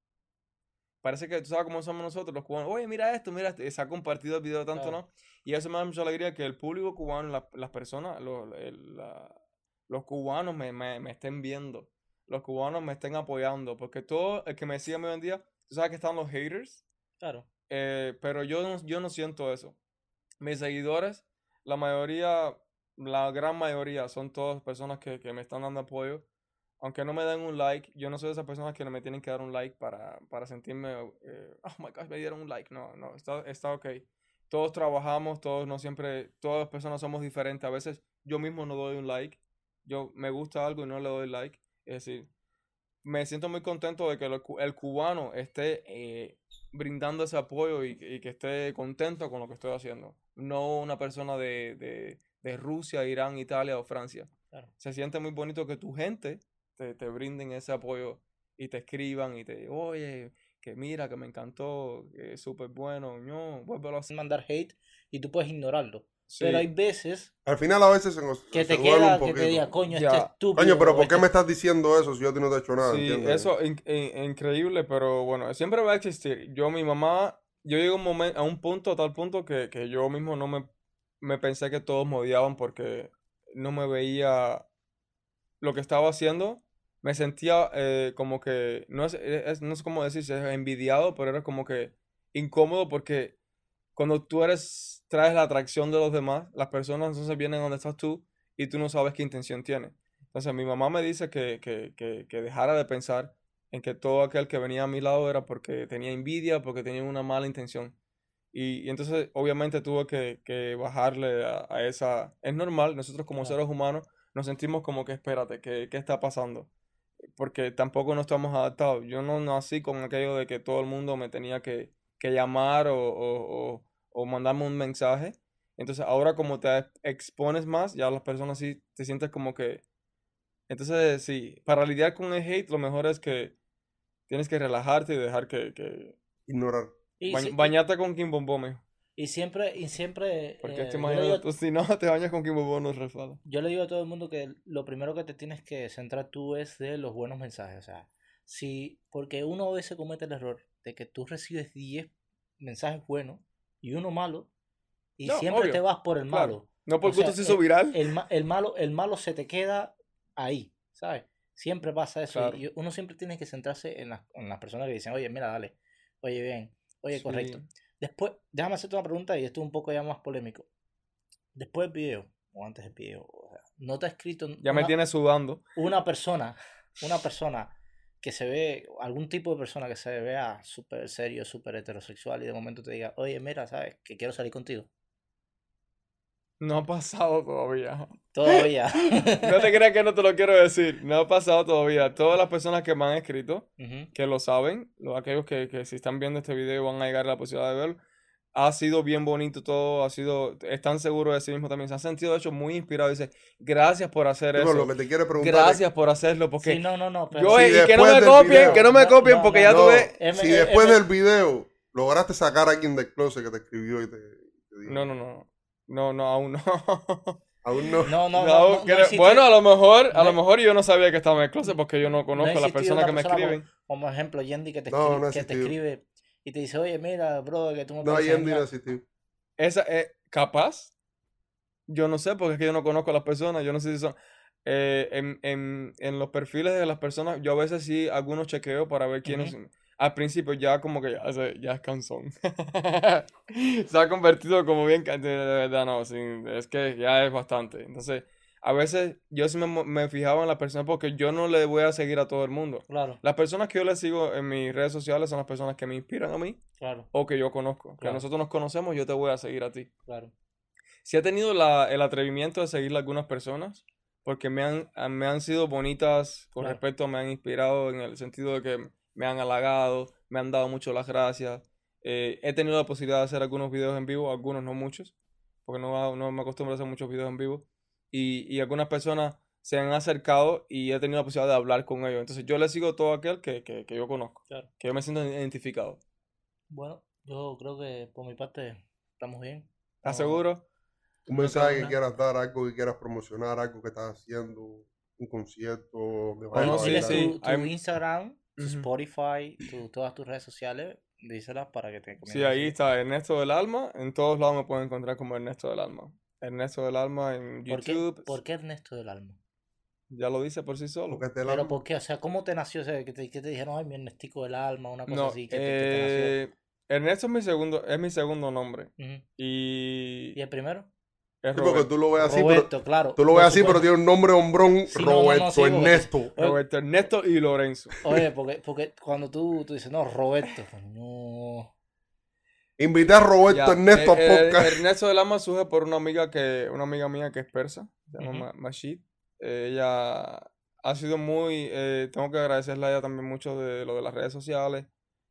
S3: parece que tú sabes cómo somos nosotros, los cubanos, oye, mira esto, mira esto, se ha compartido el video tanto,
S1: Claro.
S3: ¿no? Y eso me da mucha alegría que el público cubano, la- las personas, lo- el- la- los cubanos me, me, me estén viendo, los cubanos me estén apoyando, porque todo el que me sigue mí hoy en día, tú sabes que están los haters,
S1: Claro.
S3: eh, pero yo no, yo no siento eso. Mis seguidores, la mayoría, la gran mayoría son todas personas que, que me están dando apoyo. Aunque no me den un like, yo no soy de esas personas que no me tienen que dar un like para, para sentirme, eh, oh my gosh, me dieron un like. No, no, está, está ok. Todos trabajamos, todos no siempre, todas las personas somos diferentes. A veces yo mismo no doy un like. Yo me gusta algo y no le doy like. Es decir, me siento muy contento de que lo el cubano esté eh, brindando ese apoyo y, y que esté contento con lo que estoy haciendo. No una persona de, de, de Rusia, Irán, Italia o Francia.
S1: Claro.
S3: Se siente muy bonito que tu gente te, te brinden ese apoyo y te escriban y te oye, que mira, que me encantó, que es súper bueno, no, vuélvelo a hacer.
S1: Mandar hate y tú puedes ignorarlo.
S3: Sí,
S1: Pero hay veces
S2: Al final a veces se nos
S1: que
S2: se
S1: te queda
S2: un
S1: que te diga, coño,
S3: Ya.
S1: este estúpido.
S2: Coño, pero ¿por qué
S1: este-
S2: me estás diciendo eso si yo a ti no te he hecho nada?
S3: Sí,
S2: ¿entiendes?
S3: eso in- in- increíble, pero bueno, siempre va a existir. Yo, mi mamá, yo llegué a un momento, a un punto, a tal punto que, que yo mismo no me, me pensé que todos me odiaban porque no me veía lo que estaba haciendo. Me sentía eh, como que, no es, es- no es como decirse, es envidiado, pero era como que incómodo porque cuando tú eres, traes la atracción de los demás, las personas entonces vienen donde estás tú y tú no sabes qué intención tiene. Entonces mi mamá me dice que, que, que, que dejara de pensar en que todo aquel que venía a mi lado era porque tenía envidia, porque tenía una mala intención. Y, y entonces obviamente tuve que, que bajarle a, a esa... Es normal, nosotros como seres humanos nos sentimos como que espérate, ¿qué, qué está pasando? Porque tampoco no estamos adaptados. Yo no nací con aquello de que todo el mundo me tenía que, que llamar o, o, o, o mandarme un mensaje. Entonces ahora como te expones más, ya las personas sí te sientes como que... Entonces sí, para lidiar con el hate lo mejor es que tienes que relajarte y dejar que... que...
S2: Ignorar.
S1: Y,
S3: Ba-
S1: si- y-
S3: bañate con Kim Bombón, mijo.
S1: Y siempre, y siempre.
S3: Porque
S1: eh,
S3: te
S1: yo, le
S3: imaginas,
S1: digo,
S3: tú, si no te bañas con Kim Bombón no resbala.
S1: yo le digo a todo el mundo que lo primero que te tienes que centrar tú es de los buenos mensajes. O sea, si. Porque uno a veces comete el error de que tú recibes 10 mensajes buenos y uno malo. Y
S3: No,
S1: siempre
S3: obvio,
S1: te vas por el
S3: claro.
S1: malo.
S3: No por
S1: sea,
S3: gusto se hizo viral.
S1: el, el malo, el malo se te queda ahí, ¿sabes? Siempre pasa eso.
S3: Claro.
S1: Y uno siempre tiene que centrarse en las, en las personas que dicen, oye, mira, dale, oye, bien, oye, correcto. Después, déjame hacerte una pregunta y esto es un poco ya más polémico. Después del video, o antes del video, o sea, no te ha escrito
S3: Ya me
S1: una,
S3: tienes sudando.
S1: una persona, una persona que se ve, algún tipo de persona que se vea súper serio, súper heterosexual y de momento te diga, oye, mira, ¿sabes? Que quiero salir contigo.
S3: No ha pasado todavía.
S1: Todavía.
S3: No te creas que no te lo quiero decir. No ha pasado todavía. Todas las personas que me han escrito, que lo saben, los, aquellos que, que si están viendo este video van a llegar a la posibilidad de verlo. Ha sido bien bonito todo, ha sido, están seguros de sí mismos también, se han sentido de hecho muy inspirados. Dice, gracias por hacer eso.
S2: lo que te quiere preguntar
S3: Gracias por hacerlo, porque
S1: Sí, no, no, no. pero-
S3: yo,
S2: Si
S3: y que no me copien,
S2: video-
S3: que no me copien,
S1: no,
S3: porque
S1: no,
S3: ya.
S1: M-
S2: si después
S1: M-
S2: del video lograste sacar a alguien del closet que te escribió y te, te dijo,
S3: No, no, no. No, no, aún no.
S2: aún no.
S1: No, no,
S3: No,
S1: no. no,
S3: que-
S1: no existe-
S3: bueno, a lo mejor, a
S1: no
S3: lo mejor yo no sabía que estaba en el closet porque yo no conozco a las personas que me
S1: persona
S3: escriben.
S1: Como ejemplo, Yendi que te,
S2: No,
S1: escri-
S2: no ha
S1: que te escribe y te dice, oye, mira, bro, que tú me
S2: No, Yendi no
S1: genial".
S2: existió.
S3: Esa es capaz. Yo no sé, porque es que yo no conozco a las personas. Yo no sé si son. eh, en, en, en los perfiles de las personas, yo a veces sí algunos chequeo para ver quiénes.
S1: Ujú.
S3: Al principio ya como que ya, ya es cansón. se ha convertido como bien. De, verdad, no. es que ya es bastante. Entonces, a veces yo sí me, me fijaba en las personas porque yo no le voy a seguir a todo el mundo.
S1: Claro,
S3: Las personas que yo le sigo en mis redes sociales son las personas que me inspiran a mí
S1: claro,
S3: o que yo conozco. Que
S1: Claro.
S3: nosotros nos conocemos, yo te voy a seguir a ti.
S1: claro.
S3: Sí he tenido la- el atrevimiento de seguirle a algunas personas porque me han, me han sido bonitas con
S1: Claro.
S3: respecto, me han inspirado en el sentido de que me han halagado, me han dado mucho las gracias. Eh, he tenido la posibilidad de hacer algunos videos en vivo, algunos no muchos, porque no, no me acostumbro a hacer muchos videos en vivo. Y, y algunas personas se han acercado y he tenido la posibilidad de hablar con ellos. Entonces yo le sigo todo aquel que, que, que yo conozco,
S1: Claro.
S3: que yo me siento identificado.
S1: Bueno, yo creo que por mi parte estamos bien.
S3: ¿Estás seguro?
S2: Un mensaje que quieras dar, algo que quieras promocionar, algo que estás haciendo, un concierto,
S3: Bueno, sí, sí.
S1: tu, tu Instagram, tu. Spotify, tu- todas tus redes sociales, díselas para que te
S3: Sí,
S1: comiencen a
S3: ahí está Ernesto del Alma. En todos lados me pueden encontrar como Ernesto del Alma. Ernesto del Alma en
S1: ¿Por qué,
S3: YouTube.
S1: por qué Ernesto del Alma?
S3: Ya lo dice por sí solo.
S2: Porque
S1: Pero ¿por qué? O sea, ¿cómo te nació? O sea, que te, que te dijeron, ay, mi Ernestico del Alma, una cosa
S3: No,
S1: así, que te, te
S3: eh, Ernesto es mi segundo, es mi segundo nombre.
S1: nació.
S3: Y
S1: ¿Y el primero?
S3: Es
S2: Sí, porque tú lo ves así, pero
S1: Roberto, claro.
S2: tú lo ves así, pero tiene un nombre hombrón,
S1: Sí, no, no, no,
S2: Roberto
S1: porque-
S2: Ernesto.
S1: Oye,
S3: Roberto Ernesto y Lorenzo.
S1: Oye, porque, porque cuando tú, tú dices, no, Roberto, no.
S2: Invité a Roberto
S3: Ya,
S2: Ernesto
S3: eh,
S2: a
S3: eh,
S2: podcast.
S3: Ernesto del Alma surge por una amiga que, una amiga mía que es persa, se llama. Ma- Mashid. Eh, ella ha sido muy, eh, tengo que agradecerle a ella también mucho de lo de las redes sociales,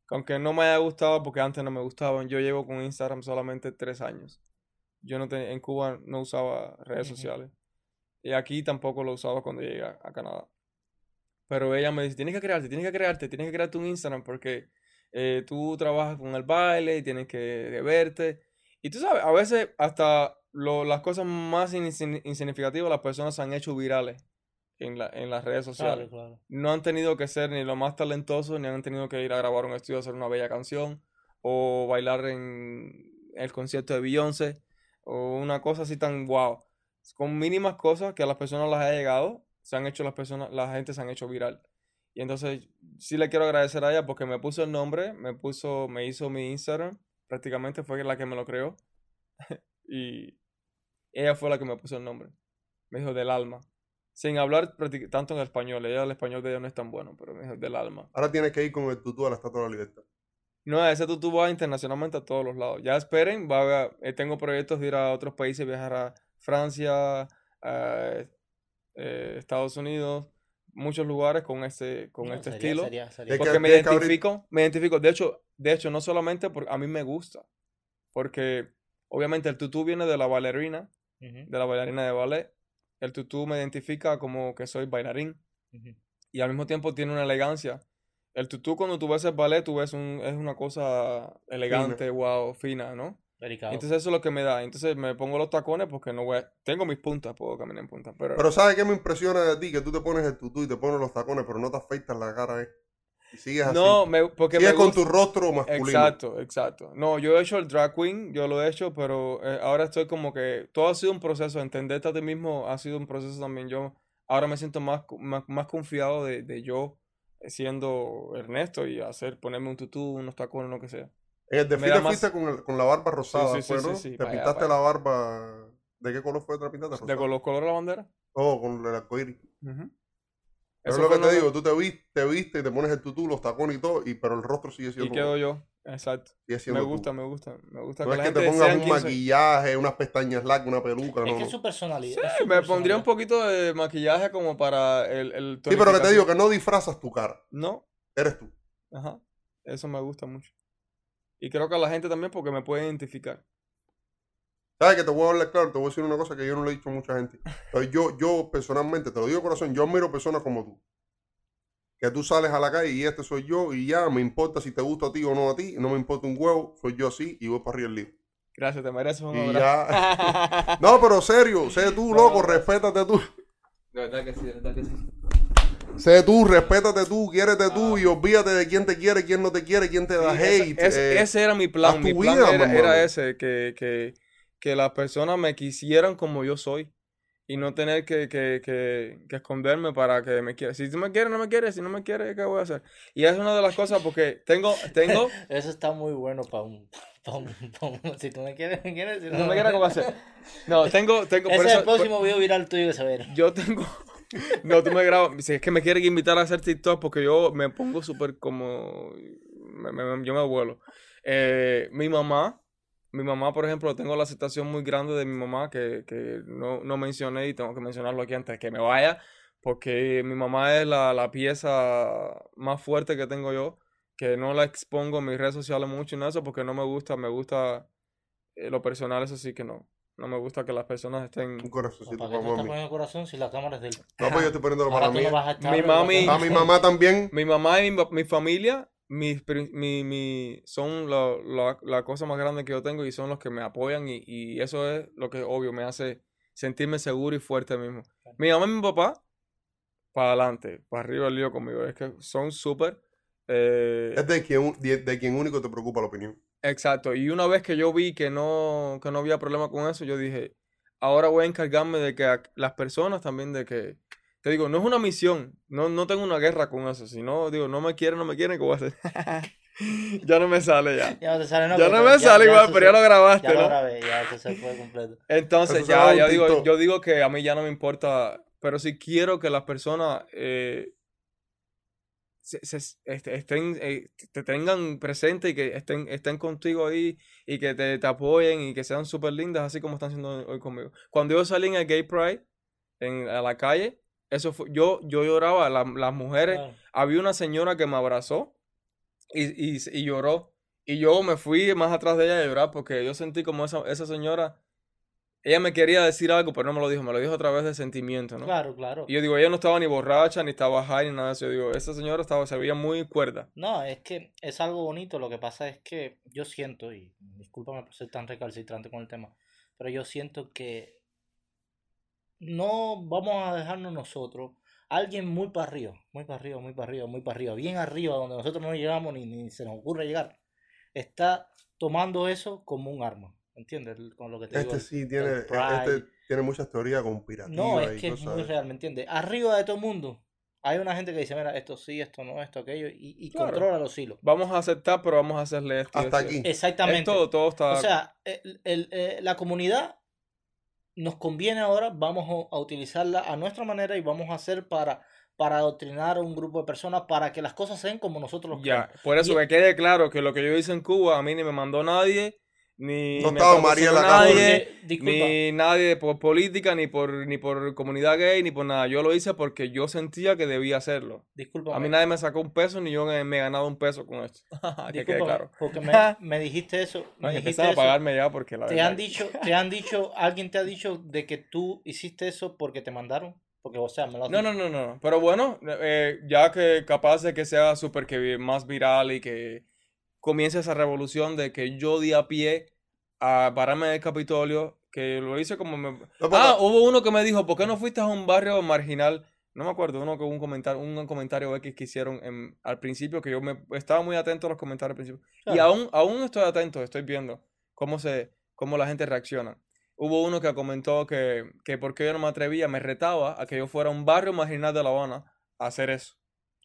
S3: que aunque no me haya gustado porque antes no me gustaban, yo llevo con Instagram solamente tres años. Yo no te- en Cuba no usaba redes sociales y aquí tampoco lo usaba cuando llegué a, a Canadá. Pero ella me dice, tienes que crearte, tienes que crearte, tienes que crearte un Instagram porque eh, tú trabajas con el baile y tienes que verte. Y tú sabes, a veces hasta lo- las cosas más insign- insignificativas las personas se han hecho virales en, la- en las redes sociales.
S1: Claro, claro.
S3: No han tenido que ser ni lo más talentosos, ni han tenido que ir a grabar un estudio a hacer una bella canción, o bailar en el concierto de Beyoncé, o una cosa así tan wow. Con mínimas cosas que a las personas las ha llegado, se han hecho las personas, la gente se han hecho viral. Y entonces sí le quiero agradecer a ella porque me puso el nombre, me puso, me hizo mi Instagram, prácticamente fue la que me lo creó. y ella fue la que me puso el nombre. Me dijo del alma. Sin hablar tanto en español. Ella, el español de ella no es tan bueno, pero me dijo del alma.
S2: Ahora tienes que ir con el tutú a la Estatua de la Libertad.
S3: No, ese tutú va internacionalmente a todos los lados. Ya esperen, va a haber- eh, tengo proyectos de ir a otros países, viajar a Francia, a eh, Estados Unidos, muchos lugares con este, con
S1: No,
S3: este
S1: sería-
S3: estilo.
S1: sería- sería-
S3: Porque me identifico, me identifico. De hecho, de hecho, no solamente porque a mí me gusta. Porque obviamente el tutú viene de la bailarina, de la bailarina de ballet. El tutú me identifica como que soy bailarín. y al mismo tiempo tiene una elegancia. El tutú cuando tú ves el ballet, tú ves un, es una cosa elegante, wow, fina, ¿no?
S1: Delicado.
S3: Entonces eso es lo que me da. Entonces me pongo los tacones porque no voy a- Tengo mis puntas, puedo caminar en puntas, pero...
S2: Pero ¿sabes qué me impresiona de ti? Que tú te pones el tutú y te pones los tacones, pero no te afeitas la cara, ¿eh? Y sigues así.
S3: no, me, porque
S2: sigues
S3: me
S2: con
S3: gusta-
S2: tu rostro masculino.
S3: Exacto, exacto. No, yo he hecho el drag queen, yo lo he hecho, pero eh, ahora estoy como que todo ha sido un proceso, entenderte a ti mismo ha sido un proceso también. Yo ahora me siento más, más, más confiado de, de yo siendo Ernesto y hacer, ponerme un tutú, unos tacones, lo que sea.
S2: En el desfile
S3: más-
S2: fuiste con, el- con la barba rosada,
S3: sí, sí,
S2: ¿fue,
S3: sí,
S2: Te
S3: allá,
S2: pintaste la barba... ¿De qué color fue te la pintaste?
S3: De
S2: Rosada.
S3: con los colores de la bandera.
S2: Oh, con el arcoíris.
S3: Ujú.
S2: Eso es lo que te
S3: de-
S2: digo, tú te viste, te viste y te pones el tutú, los tacones y todo, y, pero el rostro sigue
S3: Y
S2: siendo...
S3: quedo yo. Exacto. Me gusta, me gusta. Me gusta
S2: No
S3: que
S2: es
S3: la
S2: que te
S3: gente
S2: pongas
S3: sean
S2: un maquillaje, unas pestañas largas, una peluca.
S1: Es
S2: no,
S1: que
S2: no.
S1: es su personalidad. es
S3: Sí,
S1: su
S3: me pondría un poquito de maquillaje como para el, el
S2: Sí, pero que te digo que no disfrazas tu cara.
S3: No,
S2: Eres tú.
S3: ajá. Eso me gusta mucho. Y creo que a la gente también porque me puede identificar.
S2: ¿Sabes que te voy a hablar claro? Te voy a decir una cosa que yo no le he dicho a mucha gente. Yo, yo personalmente, te lo digo de corazón, yo admiro personas como tú. Que tú sales a la calle y este soy yo y ya, me importa si te gusta a ti o no a ti, no me importa un huevo, soy yo así y voy para arriba el lío.
S3: Gracias, te mereces un
S2: Y
S3: abrazo.
S2: ya. No, pero serio, sé tú,
S3: No,
S2: loco,
S3: no.
S2: respétate tú.
S3: De verdad que sí, de verdad que sí.
S2: Sé tú, respétate tú, quiérete tú y olvídate de quién te quiere, quién no te quiere, quién te da
S3: Ah. Sí, ese-
S2: hate.
S3: ese,
S2: eh,
S3: ese era mi plan. Mi
S2: tu
S3: plan
S2: vida,
S3: era, era ese, que, que, que las personas me quisieran como yo soy. Y no tener que, que, que, que esconderme para que me quieran. Si tú me quieres, no me quieres. Si no me quieres, ¿qué voy a hacer? Y es una de las cosas porque tengo, tengo,
S1: Eso está muy bueno para un, pa' un, pa' un- Si tú me quieres, me quieres. Si
S3: no me quieres, ¿qué voy a hacer? No, tengo, tengo,
S1: Ese
S3: por
S1: es
S3: eso,
S1: el próximo video viral tuyo saber.
S3: Yo tengo. No, tú me grabas. Si es que me quieren invitar a hacer TikTok porque yo me pongo súper como. me- me- yo me vuelo. Eh, mi mamá. Mi mamá, por ejemplo, tengo la aceptación muy grande de mi mamá que, que no, no mencioné y tengo que mencionarlo aquí antes de que me vaya. Porque mi mamá es la, la pieza más fuerte que tengo yo. Que no la expongo en mis redes sociales mucho y nada eso porque no me gusta. Me gusta eh, lo personal, eso sí que no. No me gusta que las personas estén.
S2: Un corazoncito
S1: ¿Para
S2: para mami.
S1: poniendo corazón si la cámara es del.
S2: No, pues yo estoy poniéndolo para mí.
S1: no.
S3: Mi mami-.
S2: A mi mamá también.
S3: Mi mamá y mi, mi familia mis mi, mi- son la, la- la cosa más grande que yo tengo y son los que me apoyan y, y eso es lo que obvio me hace sentirme seguro y fuerte mismo. Mi mamá y mi papá, para adelante, para arriba el lío conmigo. Es que son súper... eh,
S2: Es de quien, de, de quien único te preocupa la opinión.
S3: Exacto. Y una vez que yo vi que no, que no había problema con eso, yo dije, ahora voy a encargarme de que a- las personas también de que, te digo, no es una misión, no, no tengo una guerra con eso, sino digo, no me quieren, no me quieren, ¿qué voy a hacer? ya no me sale ya.
S1: Ya no te sale, no,
S3: Ya no me sale igual,
S1: se
S3: pero ya lo grabaste,
S1: Ya lo
S3: ¿no?
S1: grabé, ya eso se fue completo.
S3: Entonces
S2: Eso
S3: ya, digo, yo digo que a mí ya no me importa, pero sí quiero que las personas eh, se- se- este, estén, eh, te tengan presente y que estén, estén contigo ahí y que te, te apoyen y que sean súper lindas, así como están siendo hoy conmigo. Cuando yo salí en el Gay Pride, en, a la calle, eso fue, yo, yo lloraba, la- las mujeres, había una señora que me abrazó y, y, y lloró. Y yo me fui más atrás de ella a llorar porque yo sentí como esa, esa señora, ella me quería decir algo, pero no me lo dijo, me lo dijo a través de sentimiento, ¿no?
S1: Claro, claro.
S3: Y yo digo, ella no estaba ni borracha, ni estaba high, ni nada de eso. Yo digo, esa señora estaba, se veía muy cuerda.
S1: No, es que es algo bonito. Lo que pasa es que yo siento, y discúlpame por ser tan recalcitrante con el tema, pero yo siento que no vamos a dejarnos nosotros, alguien muy para arriba, muy para arriba, muy para arriba, muy para arriba, bien arriba, donde nosotros no llegamos ni, ni se nos ocurre llegar, está tomando eso como un arma. ¿Entiendes? Con lo que te digo.
S2: Este sí tiene, este tiene muchas teorías conspirativas
S1: No, es
S2: y
S1: que es muy real, ¿me entiendes? Arriba de todo el mundo hay una gente que dice, mira, esto sí, esto no, esto, aquello, y, y
S3: Claro.
S1: controla los hilos.
S3: Vamos a aceptar, pero vamos a hacerle esto.
S2: Hasta
S3: esto
S2: aquí.
S3: esto.
S1: Exactamente.
S3: Es todo, todo está...
S1: O sea, el- el- eh, la comunidad nos conviene ahora, vamos a, utilizarla a nuestra manera y vamos a hacer para, para adoctrinar a un grupo de personas para que las cosas sean como nosotros los
S3: Ya,
S1: queremos.
S3: por eso
S1: Y-
S3: que quede claro que lo que yo hice en Cuba a mí ni me mandó nadie, ni
S2: No
S3: me
S2: estaba
S3: patrocinó
S2: María en la casa.
S3: nadie,
S1: disculpa,
S3: ni nadie por política, ni por, ni por comunidad gay, ni por nada. Yo lo hice porque yo sentía que debía hacerlo.
S1: discúlpame,
S3: A mí nadie me sacó un peso, ni yo me me he ganado un peso con esto. que quede claro.
S1: porque me, me dijiste eso,
S3: No,
S1: me dijiste
S3: empezaron a
S1: eso.
S3: pagarme ya porque la
S1: Te
S3: verdad
S1: han dicho, te han dicho, alguien te ha dicho de que tú hiciste eso porque te mandaron, porque o sea, me lo has
S3: No, no, no, no. Pero bueno, eh, ya que capaz de que sea súper que más viral y que comience esa revolución de que yo di a pie a pararme en el Capitolio, que lo hice como me...
S2: No,
S3: Ah, hubo uno que me dijo, ¿por qué no fuiste a un barrio marginal? No me acuerdo, uno que un comentario, un comentario X que hicieron en- al principio, que yo me estaba muy atento a los comentarios al principio. Y aún, aún estoy atento, estoy viendo cómo se, cómo la gente reacciona. Hubo uno que comentó que, que por qué yo no me atrevía, me retaba a que yo fuera a un barrio marginal de La Habana a hacer eso.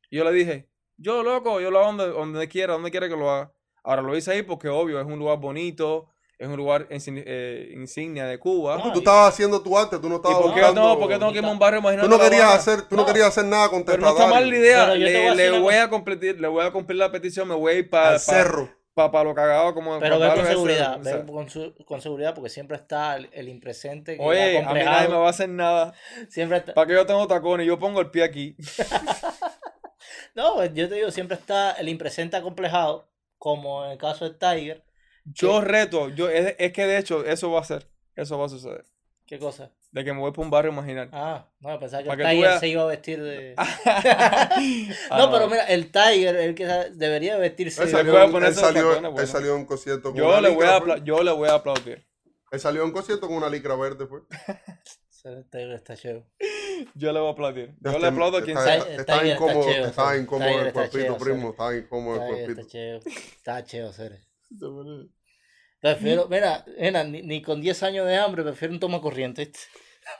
S3: Y yo le dije, yo loco, yo lo hago donde, donde quiera, donde quiera que lo haga. Ahora lo hice ahí porque obvio, es un lugar bonito, es un lugar insign- eh, insignia de Cuba.
S1: No,
S2: Tú estabas haciendo tu arte, tú no
S3: ¿Y
S2: estabas
S3: por qué
S2: buscando...
S3: no? ¿Por qué tengo que irme a un barrio
S2: Tú no querías hacer, tú no,
S3: No.
S2: querías hacer nada
S3: Pero no está mal la idea. Le, le voy a completar, le voy a cumplir la petición, me voy a ir para
S2: al cerro.
S3: para lo cagado como
S1: Pero ve con seguridad, ve con, su- con seguridad porque siempre está el, el impresente que
S3: Oye, a mí nadie me va a hacer nada.
S1: siempre está-
S3: ¿Para que yo tengo tacones? Yo pongo el pie aquí.
S1: No, pues, yo te digo, siempre está el impresente acomplejado, como en el caso de Tiger.
S3: Yo reto, yo, es, es que de hecho eso va a ser, eso va a suceder.
S1: ¿Qué cosa?
S3: De que me voy para un barrio marginal.
S1: Ah, no, pensaba que el
S3: que
S1: Tiger
S3: veas-
S1: se iba a vestir de...
S3: Ah,
S1: no, pero mira, el Tiger, el que debería vestirse
S2: Él
S1: de...
S2: él salió- él
S3: bueno.
S2: salió un concierto con
S3: yo
S2: una
S3: le, voy a yo le voy a aplaudir.
S2: Él salió un concierto con una licra verde.
S1: El Tiger está chévere.
S3: Yo le voy a aplaudir. Yo
S2: Este-
S3: le aplaudo a quien
S2: está-
S3: sea.
S2: está-
S1: está
S2: incómodo,
S1: Tiger
S2: incómodo el
S1: está
S2: cuerpito, primo. Estaba incómodo el cuerpito.
S1: está chévere. Está chévere, serio. Prefiero, mira, mira, ni, ni con 10 años de hambre prefiero un toma corriente.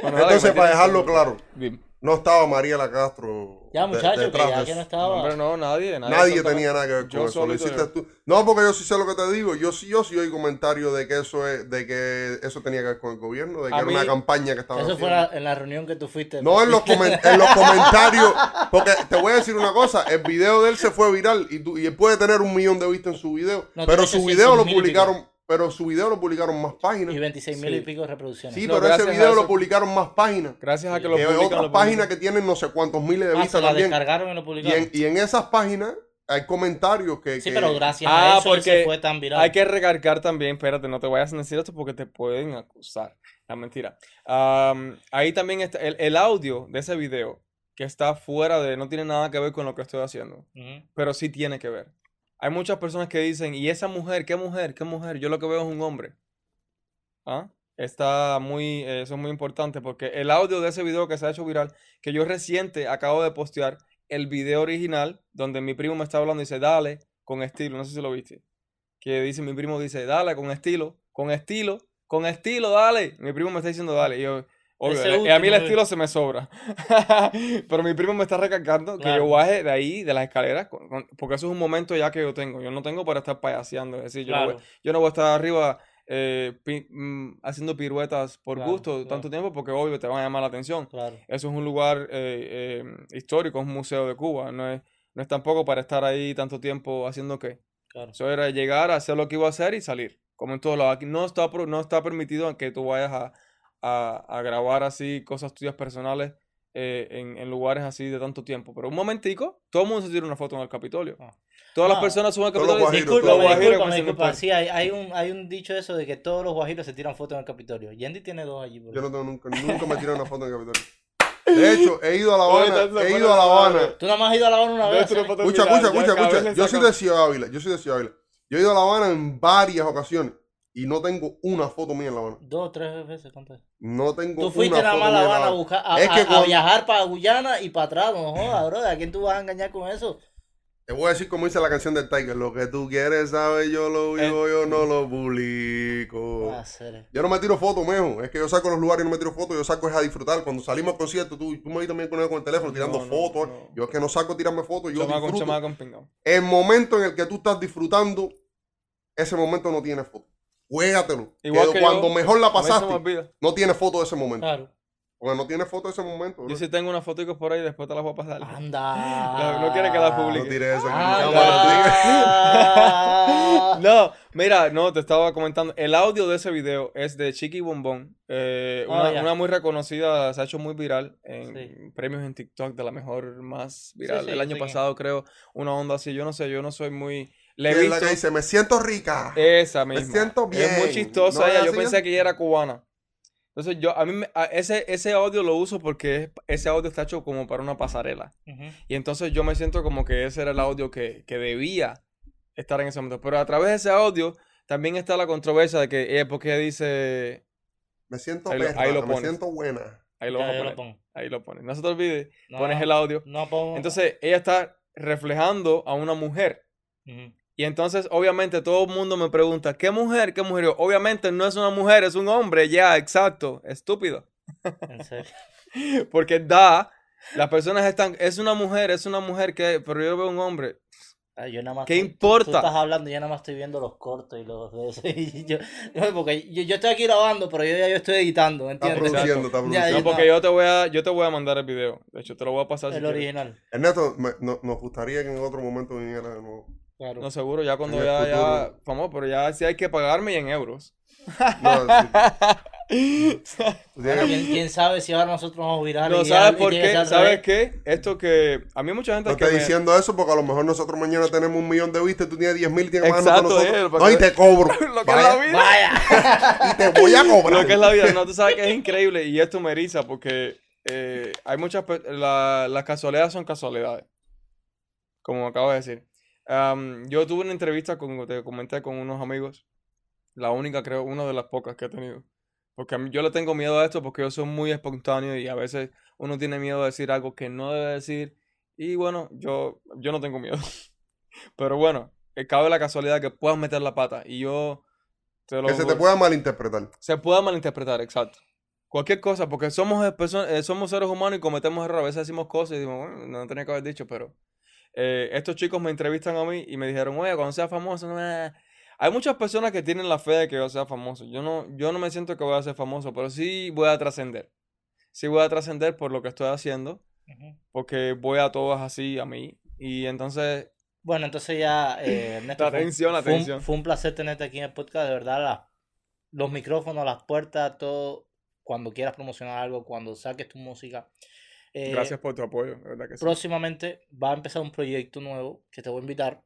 S2: Entonces, para dejarlo claro,
S3: Bien.
S2: No estaba Mariela Castro.
S1: Ya, muchachos, que ya
S2: de
S1: que no estaba.
S3: Hombre, no, nadie. Nadie,
S2: Nadie
S3: soltaba-
S2: tenía nada que ver
S3: Yo
S2: con eso. Lo hiciste
S3: yo.
S2: tú. No, porque yo sí sé lo que te digo. Yo sí, yo sí oí comentarios de que eso es, de que eso tenía que ver con el gobierno, de que
S3: A
S2: era una campaña que estaban
S1: Eso fue la- en la reunión que tú fuiste.
S2: No en los, comen- en los comentarios, porque te voy a decir una cosa, el video de él se fue viral y, tú- y él puede tener un millón de vistas en su video,
S1: No,
S2: pero su
S1: 600
S2: video lo publicaron, pero su video lo publicaron más páginas.
S1: Y 26 mil y pico de reproducciones.
S2: Sí,
S3: No,
S2: pero ese video lo publicaron más páginas.
S3: Gracias a que
S1: Sí.
S3: lo
S2: Que hay
S3: publican.
S2: otras
S3: lo
S2: páginas que tienen no sé cuántos miles de
S1: Ah, se
S2: vistas
S1: la
S2: también.
S1: descargaron y lo
S2: Y
S1: publicaron.
S2: en, y en esas páginas hay comentarios que...
S1: sí,
S2: que-
S1: pero gracias
S3: Ah,
S1: a eso se
S3: porque
S1: fue tan viral.
S3: Hay que recargar también, espérate, no te vayas a decir esto porque te pueden acusar. La mentira. Am, ahí también está el, el audio de ese video que está fuera de, no tiene nada que ver con lo que estoy haciendo, pero sí tiene que ver. Hay muchas personas que dicen, ¿y esa mujer? ¿Qué mujer? ¿Qué mujer? Yo lo que veo es un hombre. ¿Ah? Está muy, eso es muy importante porque el audio de ese video que se ha hecho viral, que yo reciente acabo de postear el video original donde mi primo me está hablando y dice, dale, con estilo, no sé si lo viste. Que dice, mi primo dice, dale, con estilo, con estilo, con estilo, dale. Mi primo me está diciendo, dale. Yo, obvio, eh, a mí el
S1: último,
S3: estilo se me sobra. Pero mi primo me está recargando que yo
S1: Claro.
S3: baje de ahí, de las escaleras, porque eso es un momento ya que yo tengo. Yo no tengo para estar payaseando. Es decir, yo, no voy,
S1: Claro.
S3: yo no voy a estar arriba eh, pi- mm, haciendo piruetas por
S1: Claro,
S3: gusto
S1: claro.
S3: tanto tiempo porque obvio te van a llamar la atención.
S1: Claro.
S3: Eso es un lugar eh, eh, histórico, es un museo de Cuba. No es, no es tampoco para estar ahí tanto tiempo haciendo qué.
S1: Claro.
S3: Eso era llegar, hacer lo que iba a hacer y salir. Como en todos lados. Aquí no está, no está permitido que tú vayas a, a, a grabar así cosas tuyas personales eh, en, en lugares así de tanto tiempo. Pero un momentico, todo el mundo se tira una foto en el Capitolio.
S1: Ah.
S3: Todas las personas suben al Capitolio.
S2: guajiros,
S3: "Los
S1: Discúlpame,
S3: guajiros
S1: discúlpame,
S3: que se
S1: discúlpame.
S3: me
S1: Sí, hay, hay, un, hay un dicho eso de que todos los guajiros se tiran fotos en el Capitolio. Yendi tiene dos allí. por
S2: Yo no tengo nunca, nunca me tiré una foto en el Capitolio. De hecho, he ido a La Habana, he ido a La. Habana.
S1: Tú nada más has ido a La Habana una vez. ¿eh?
S2: Escucha, escucha, escucha, escucha. Yo soy de Ciudad Ávila, yo soy de Ciudad Ávila. Yo he ido a La Habana en varias ocasiones y no tengo una foto mía en La Habana.
S1: Dos tres veces. ¿cuántas?
S2: No tengo
S1: Tú fuiste
S2: una
S1: nada
S2: foto
S1: más a La Habana a, buscar, a,
S2: Es que
S1: a- viajar para Guyana y para atrás. No jodas, bro. ¿A quién tú vas a engañar con eso?
S2: Te voy a decir como dice la canción del Tiger, lo que tú quieres saber, yo lo
S3: Eh.
S2: vivo, yo no lo publico.
S1: Va a ser.
S2: Yo no me tiro fotos, mejo. Es que yo saco los lugares y no me tiro fotos, yo saco es a disfrutar. Cuando salimos al concierto, tú, tú me ves también con el, con el teléfono tirando
S3: No, no,
S2: fotos.
S3: no.
S2: Yo es que no saco tirarme fotos, yo
S3: Chamaco,
S2: disfruto.
S3: chamaco.
S2: El momento en el que tú estás disfrutando, ese momento no tiene foto. Juégatelo.
S3: Igual
S2: que
S3: que
S2: cuando
S3: yo,
S2: mejor la
S3: me
S2: pasaste, no tiene foto de ese momento.
S1: Claro.
S2: Porque no tiene foto de ese momento.
S3: Yo sí tengo unas fotos por ahí, después te las voy a pasar.
S1: Anda.
S3: No, no quiere que las
S2: No
S3: publique.
S2: tires eso cámara,
S3: No, mira, no, te estaba comentando. El audio de ese video es de Chiqui Bombón. eh,
S1: Oh,
S3: una, muy reconocida, se ha hecho muy viral en
S1: Sí.
S3: premios en TikTok de la mejor más viral.
S1: sí,
S3: El año
S1: sí.
S3: pasado, creo, una onda así. Yo no sé, yo no soy muy. Le he
S2: ¿Quién es la
S3: visto.
S2: que dice, me siento rica.
S3: Esa
S2: Me
S3: misma.
S2: siento
S3: Es muy
S2: bien.
S3: chistosa
S2: ¿No es
S3: ella. Yo
S2: así?
S3: pensé que ella era cubana. Entonces yo, a mí, me- a- ese, ese audio lo uso porque es- ese audio está hecho como para una pasarela. Y entonces yo me siento como que ese era el audio que, que debía estar en ese momento. Pero a través de ese audio también está la controversia de que, eh, porque ella dice,
S2: Me siento
S3: Ahí
S2: perra,
S3: ahí lo
S2: me
S3: pones.
S2: siento buena.
S3: ahí lo
S1: Ya,
S3: vas a
S1: yo lo pongo.
S3: ahí lo pones. No se te olvide,
S1: No,
S3: pones el audio.
S1: No pongo.
S3: Entonces ella está reflejando a una mujer.
S1: Ujú.
S3: Y entonces, obviamente, todo el mundo me pregunta, ¿qué mujer? ¿Qué mujer? Yo, Obviamente no es una mujer, es un hombre, ya, exacto, estúpido.
S1: En serio.
S3: Porque da, las personas están, es una mujer, es una mujer que, pero yo veo un hombre.
S1: Ah, yo nada más
S3: ¿Qué importa?
S1: Tú, estás hablando, yo nada más estoy viendo los cortos y los de eso. y yo, no, porque yo, yo estoy aquí grabando, pero yo ya yo estoy editando, ¿me
S2: Está
S1: entiendes?
S2: produciendo, está
S1: Ya,
S2: produciendo.
S3: No, porque yo te voy a, yo te voy a mandar el video. De hecho, te lo voy a pasar si
S1: El
S3: quieres.
S1: original.
S2: Ernesto, me- no- nos gustaría que en otro momento viniera de nuevo.
S1: Claro.
S3: No, seguro, ya cuando
S2: En
S3: ya, ya, vamos, pero ya sí hay que pagarme y en euros.
S2: No, sí,
S1: Bueno, ¿quién, quién sabe si ahora nosotros vamos virales?
S3: No,
S1: y
S3: ¿sabes
S1: y
S3: por qué? ¿Sabes qué? Esto que a mí mucha gente
S2: No
S3: que me-
S2: diciendo eso porque a lo mejor nosotros mañana tenemos un millón de vistas y tú tienes 10 mil y tienes
S3: Exacto,
S2: con
S3: eh,
S2: nosotros.
S3: para
S2: No, y te cobro.
S3: lo que es
S2: Vaya,
S3: la vida.
S1: ¡Vaya!
S2: Y te voy a cobrar.
S3: Lo que es la vida, no, tú sabes que es increíble y esto me eriza porque eh, hay muchas, la- las casualidades son casualidades, como acabo de decir. Yo tuve una entrevista, con, te comenté, con unos amigos, la única creo, una de las pocas que he tenido. Porque a mí- yo le tengo miedo a esto porque yo soy muy espontáneo y a veces uno tiene miedo de decir algo que no debe decir. Y bueno, yo, yo no tengo miedo. Pero bueno, eh, cabe la casualidad que puedas meter la pata y yo te lo
S2: Que se te pueda malinterpretar.
S3: Se pueda malinterpretar, exacto. Cualquier cosa, porque somos, eh, eh, somos seres humanos y cometemos errores. A veces decimos cosas y decimos, bueno, no tenía que haber dicho, pero eh, estos chicos me entrevistan a mí y me dijeron, oye, cuando sea famoso, no me-". hay muchas personas que tienen la fe de que yo sea famoso. Yo no, yo no me siento que voy a ser famoso, pero sí voy a trascender. Sí voy a trascender por lo que estoy haciendo, porque voy a todas así, a mí. Y entonces,
S1: Bueno, entonces ya, eh, Ernesto, fue-
S3: Atención,
S1: fue,
S3: atención.
S1: Un, fue un placer tenerte aquí en el podcast, de verdad, la- los micrófonos, las puertas, todo, cuando quieras promocionar algo, cuando saques tu música. Eh,
S3: gracias por tu apoyo, de verdad que sí.
S1: Próximamente va a empezar un proyecto nuevo que te voy a invitar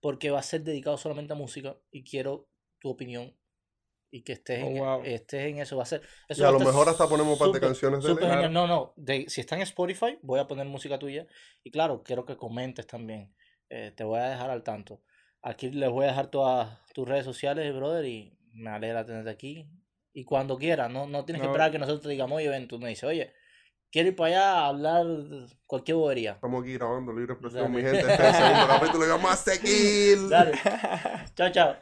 S1: porque va a ser dedicado solamente a música y quiero tu opinión y que estés,
S3: Oh,
S1: en,
S3: wow.
S1: estés en eso. Va a ser, eso
S2: Y a lo mejor hasta ponemos un par de canciones de él.
S1: No, no, de- si está en Spotify voy a poner música tuya y claro, quiero que comentes también. Eh, te voy a dejar al tanto. Aquí les voy a dejar todas tus redes sociales, brother, y me alegra tenerte aquí. Y cuando quieras, no, no tienes que
S3: No.
S1: esperar que nosotros te digamos, oye, ven, tú me dices, oye, quiero ir para allá a hablar cualquier bobería.
S2: Estamos aquí grabando Libre Expresión, mi gente. Este es el segundo capítulo. y Vamos a seguir.
S1: Dale. chao, chao.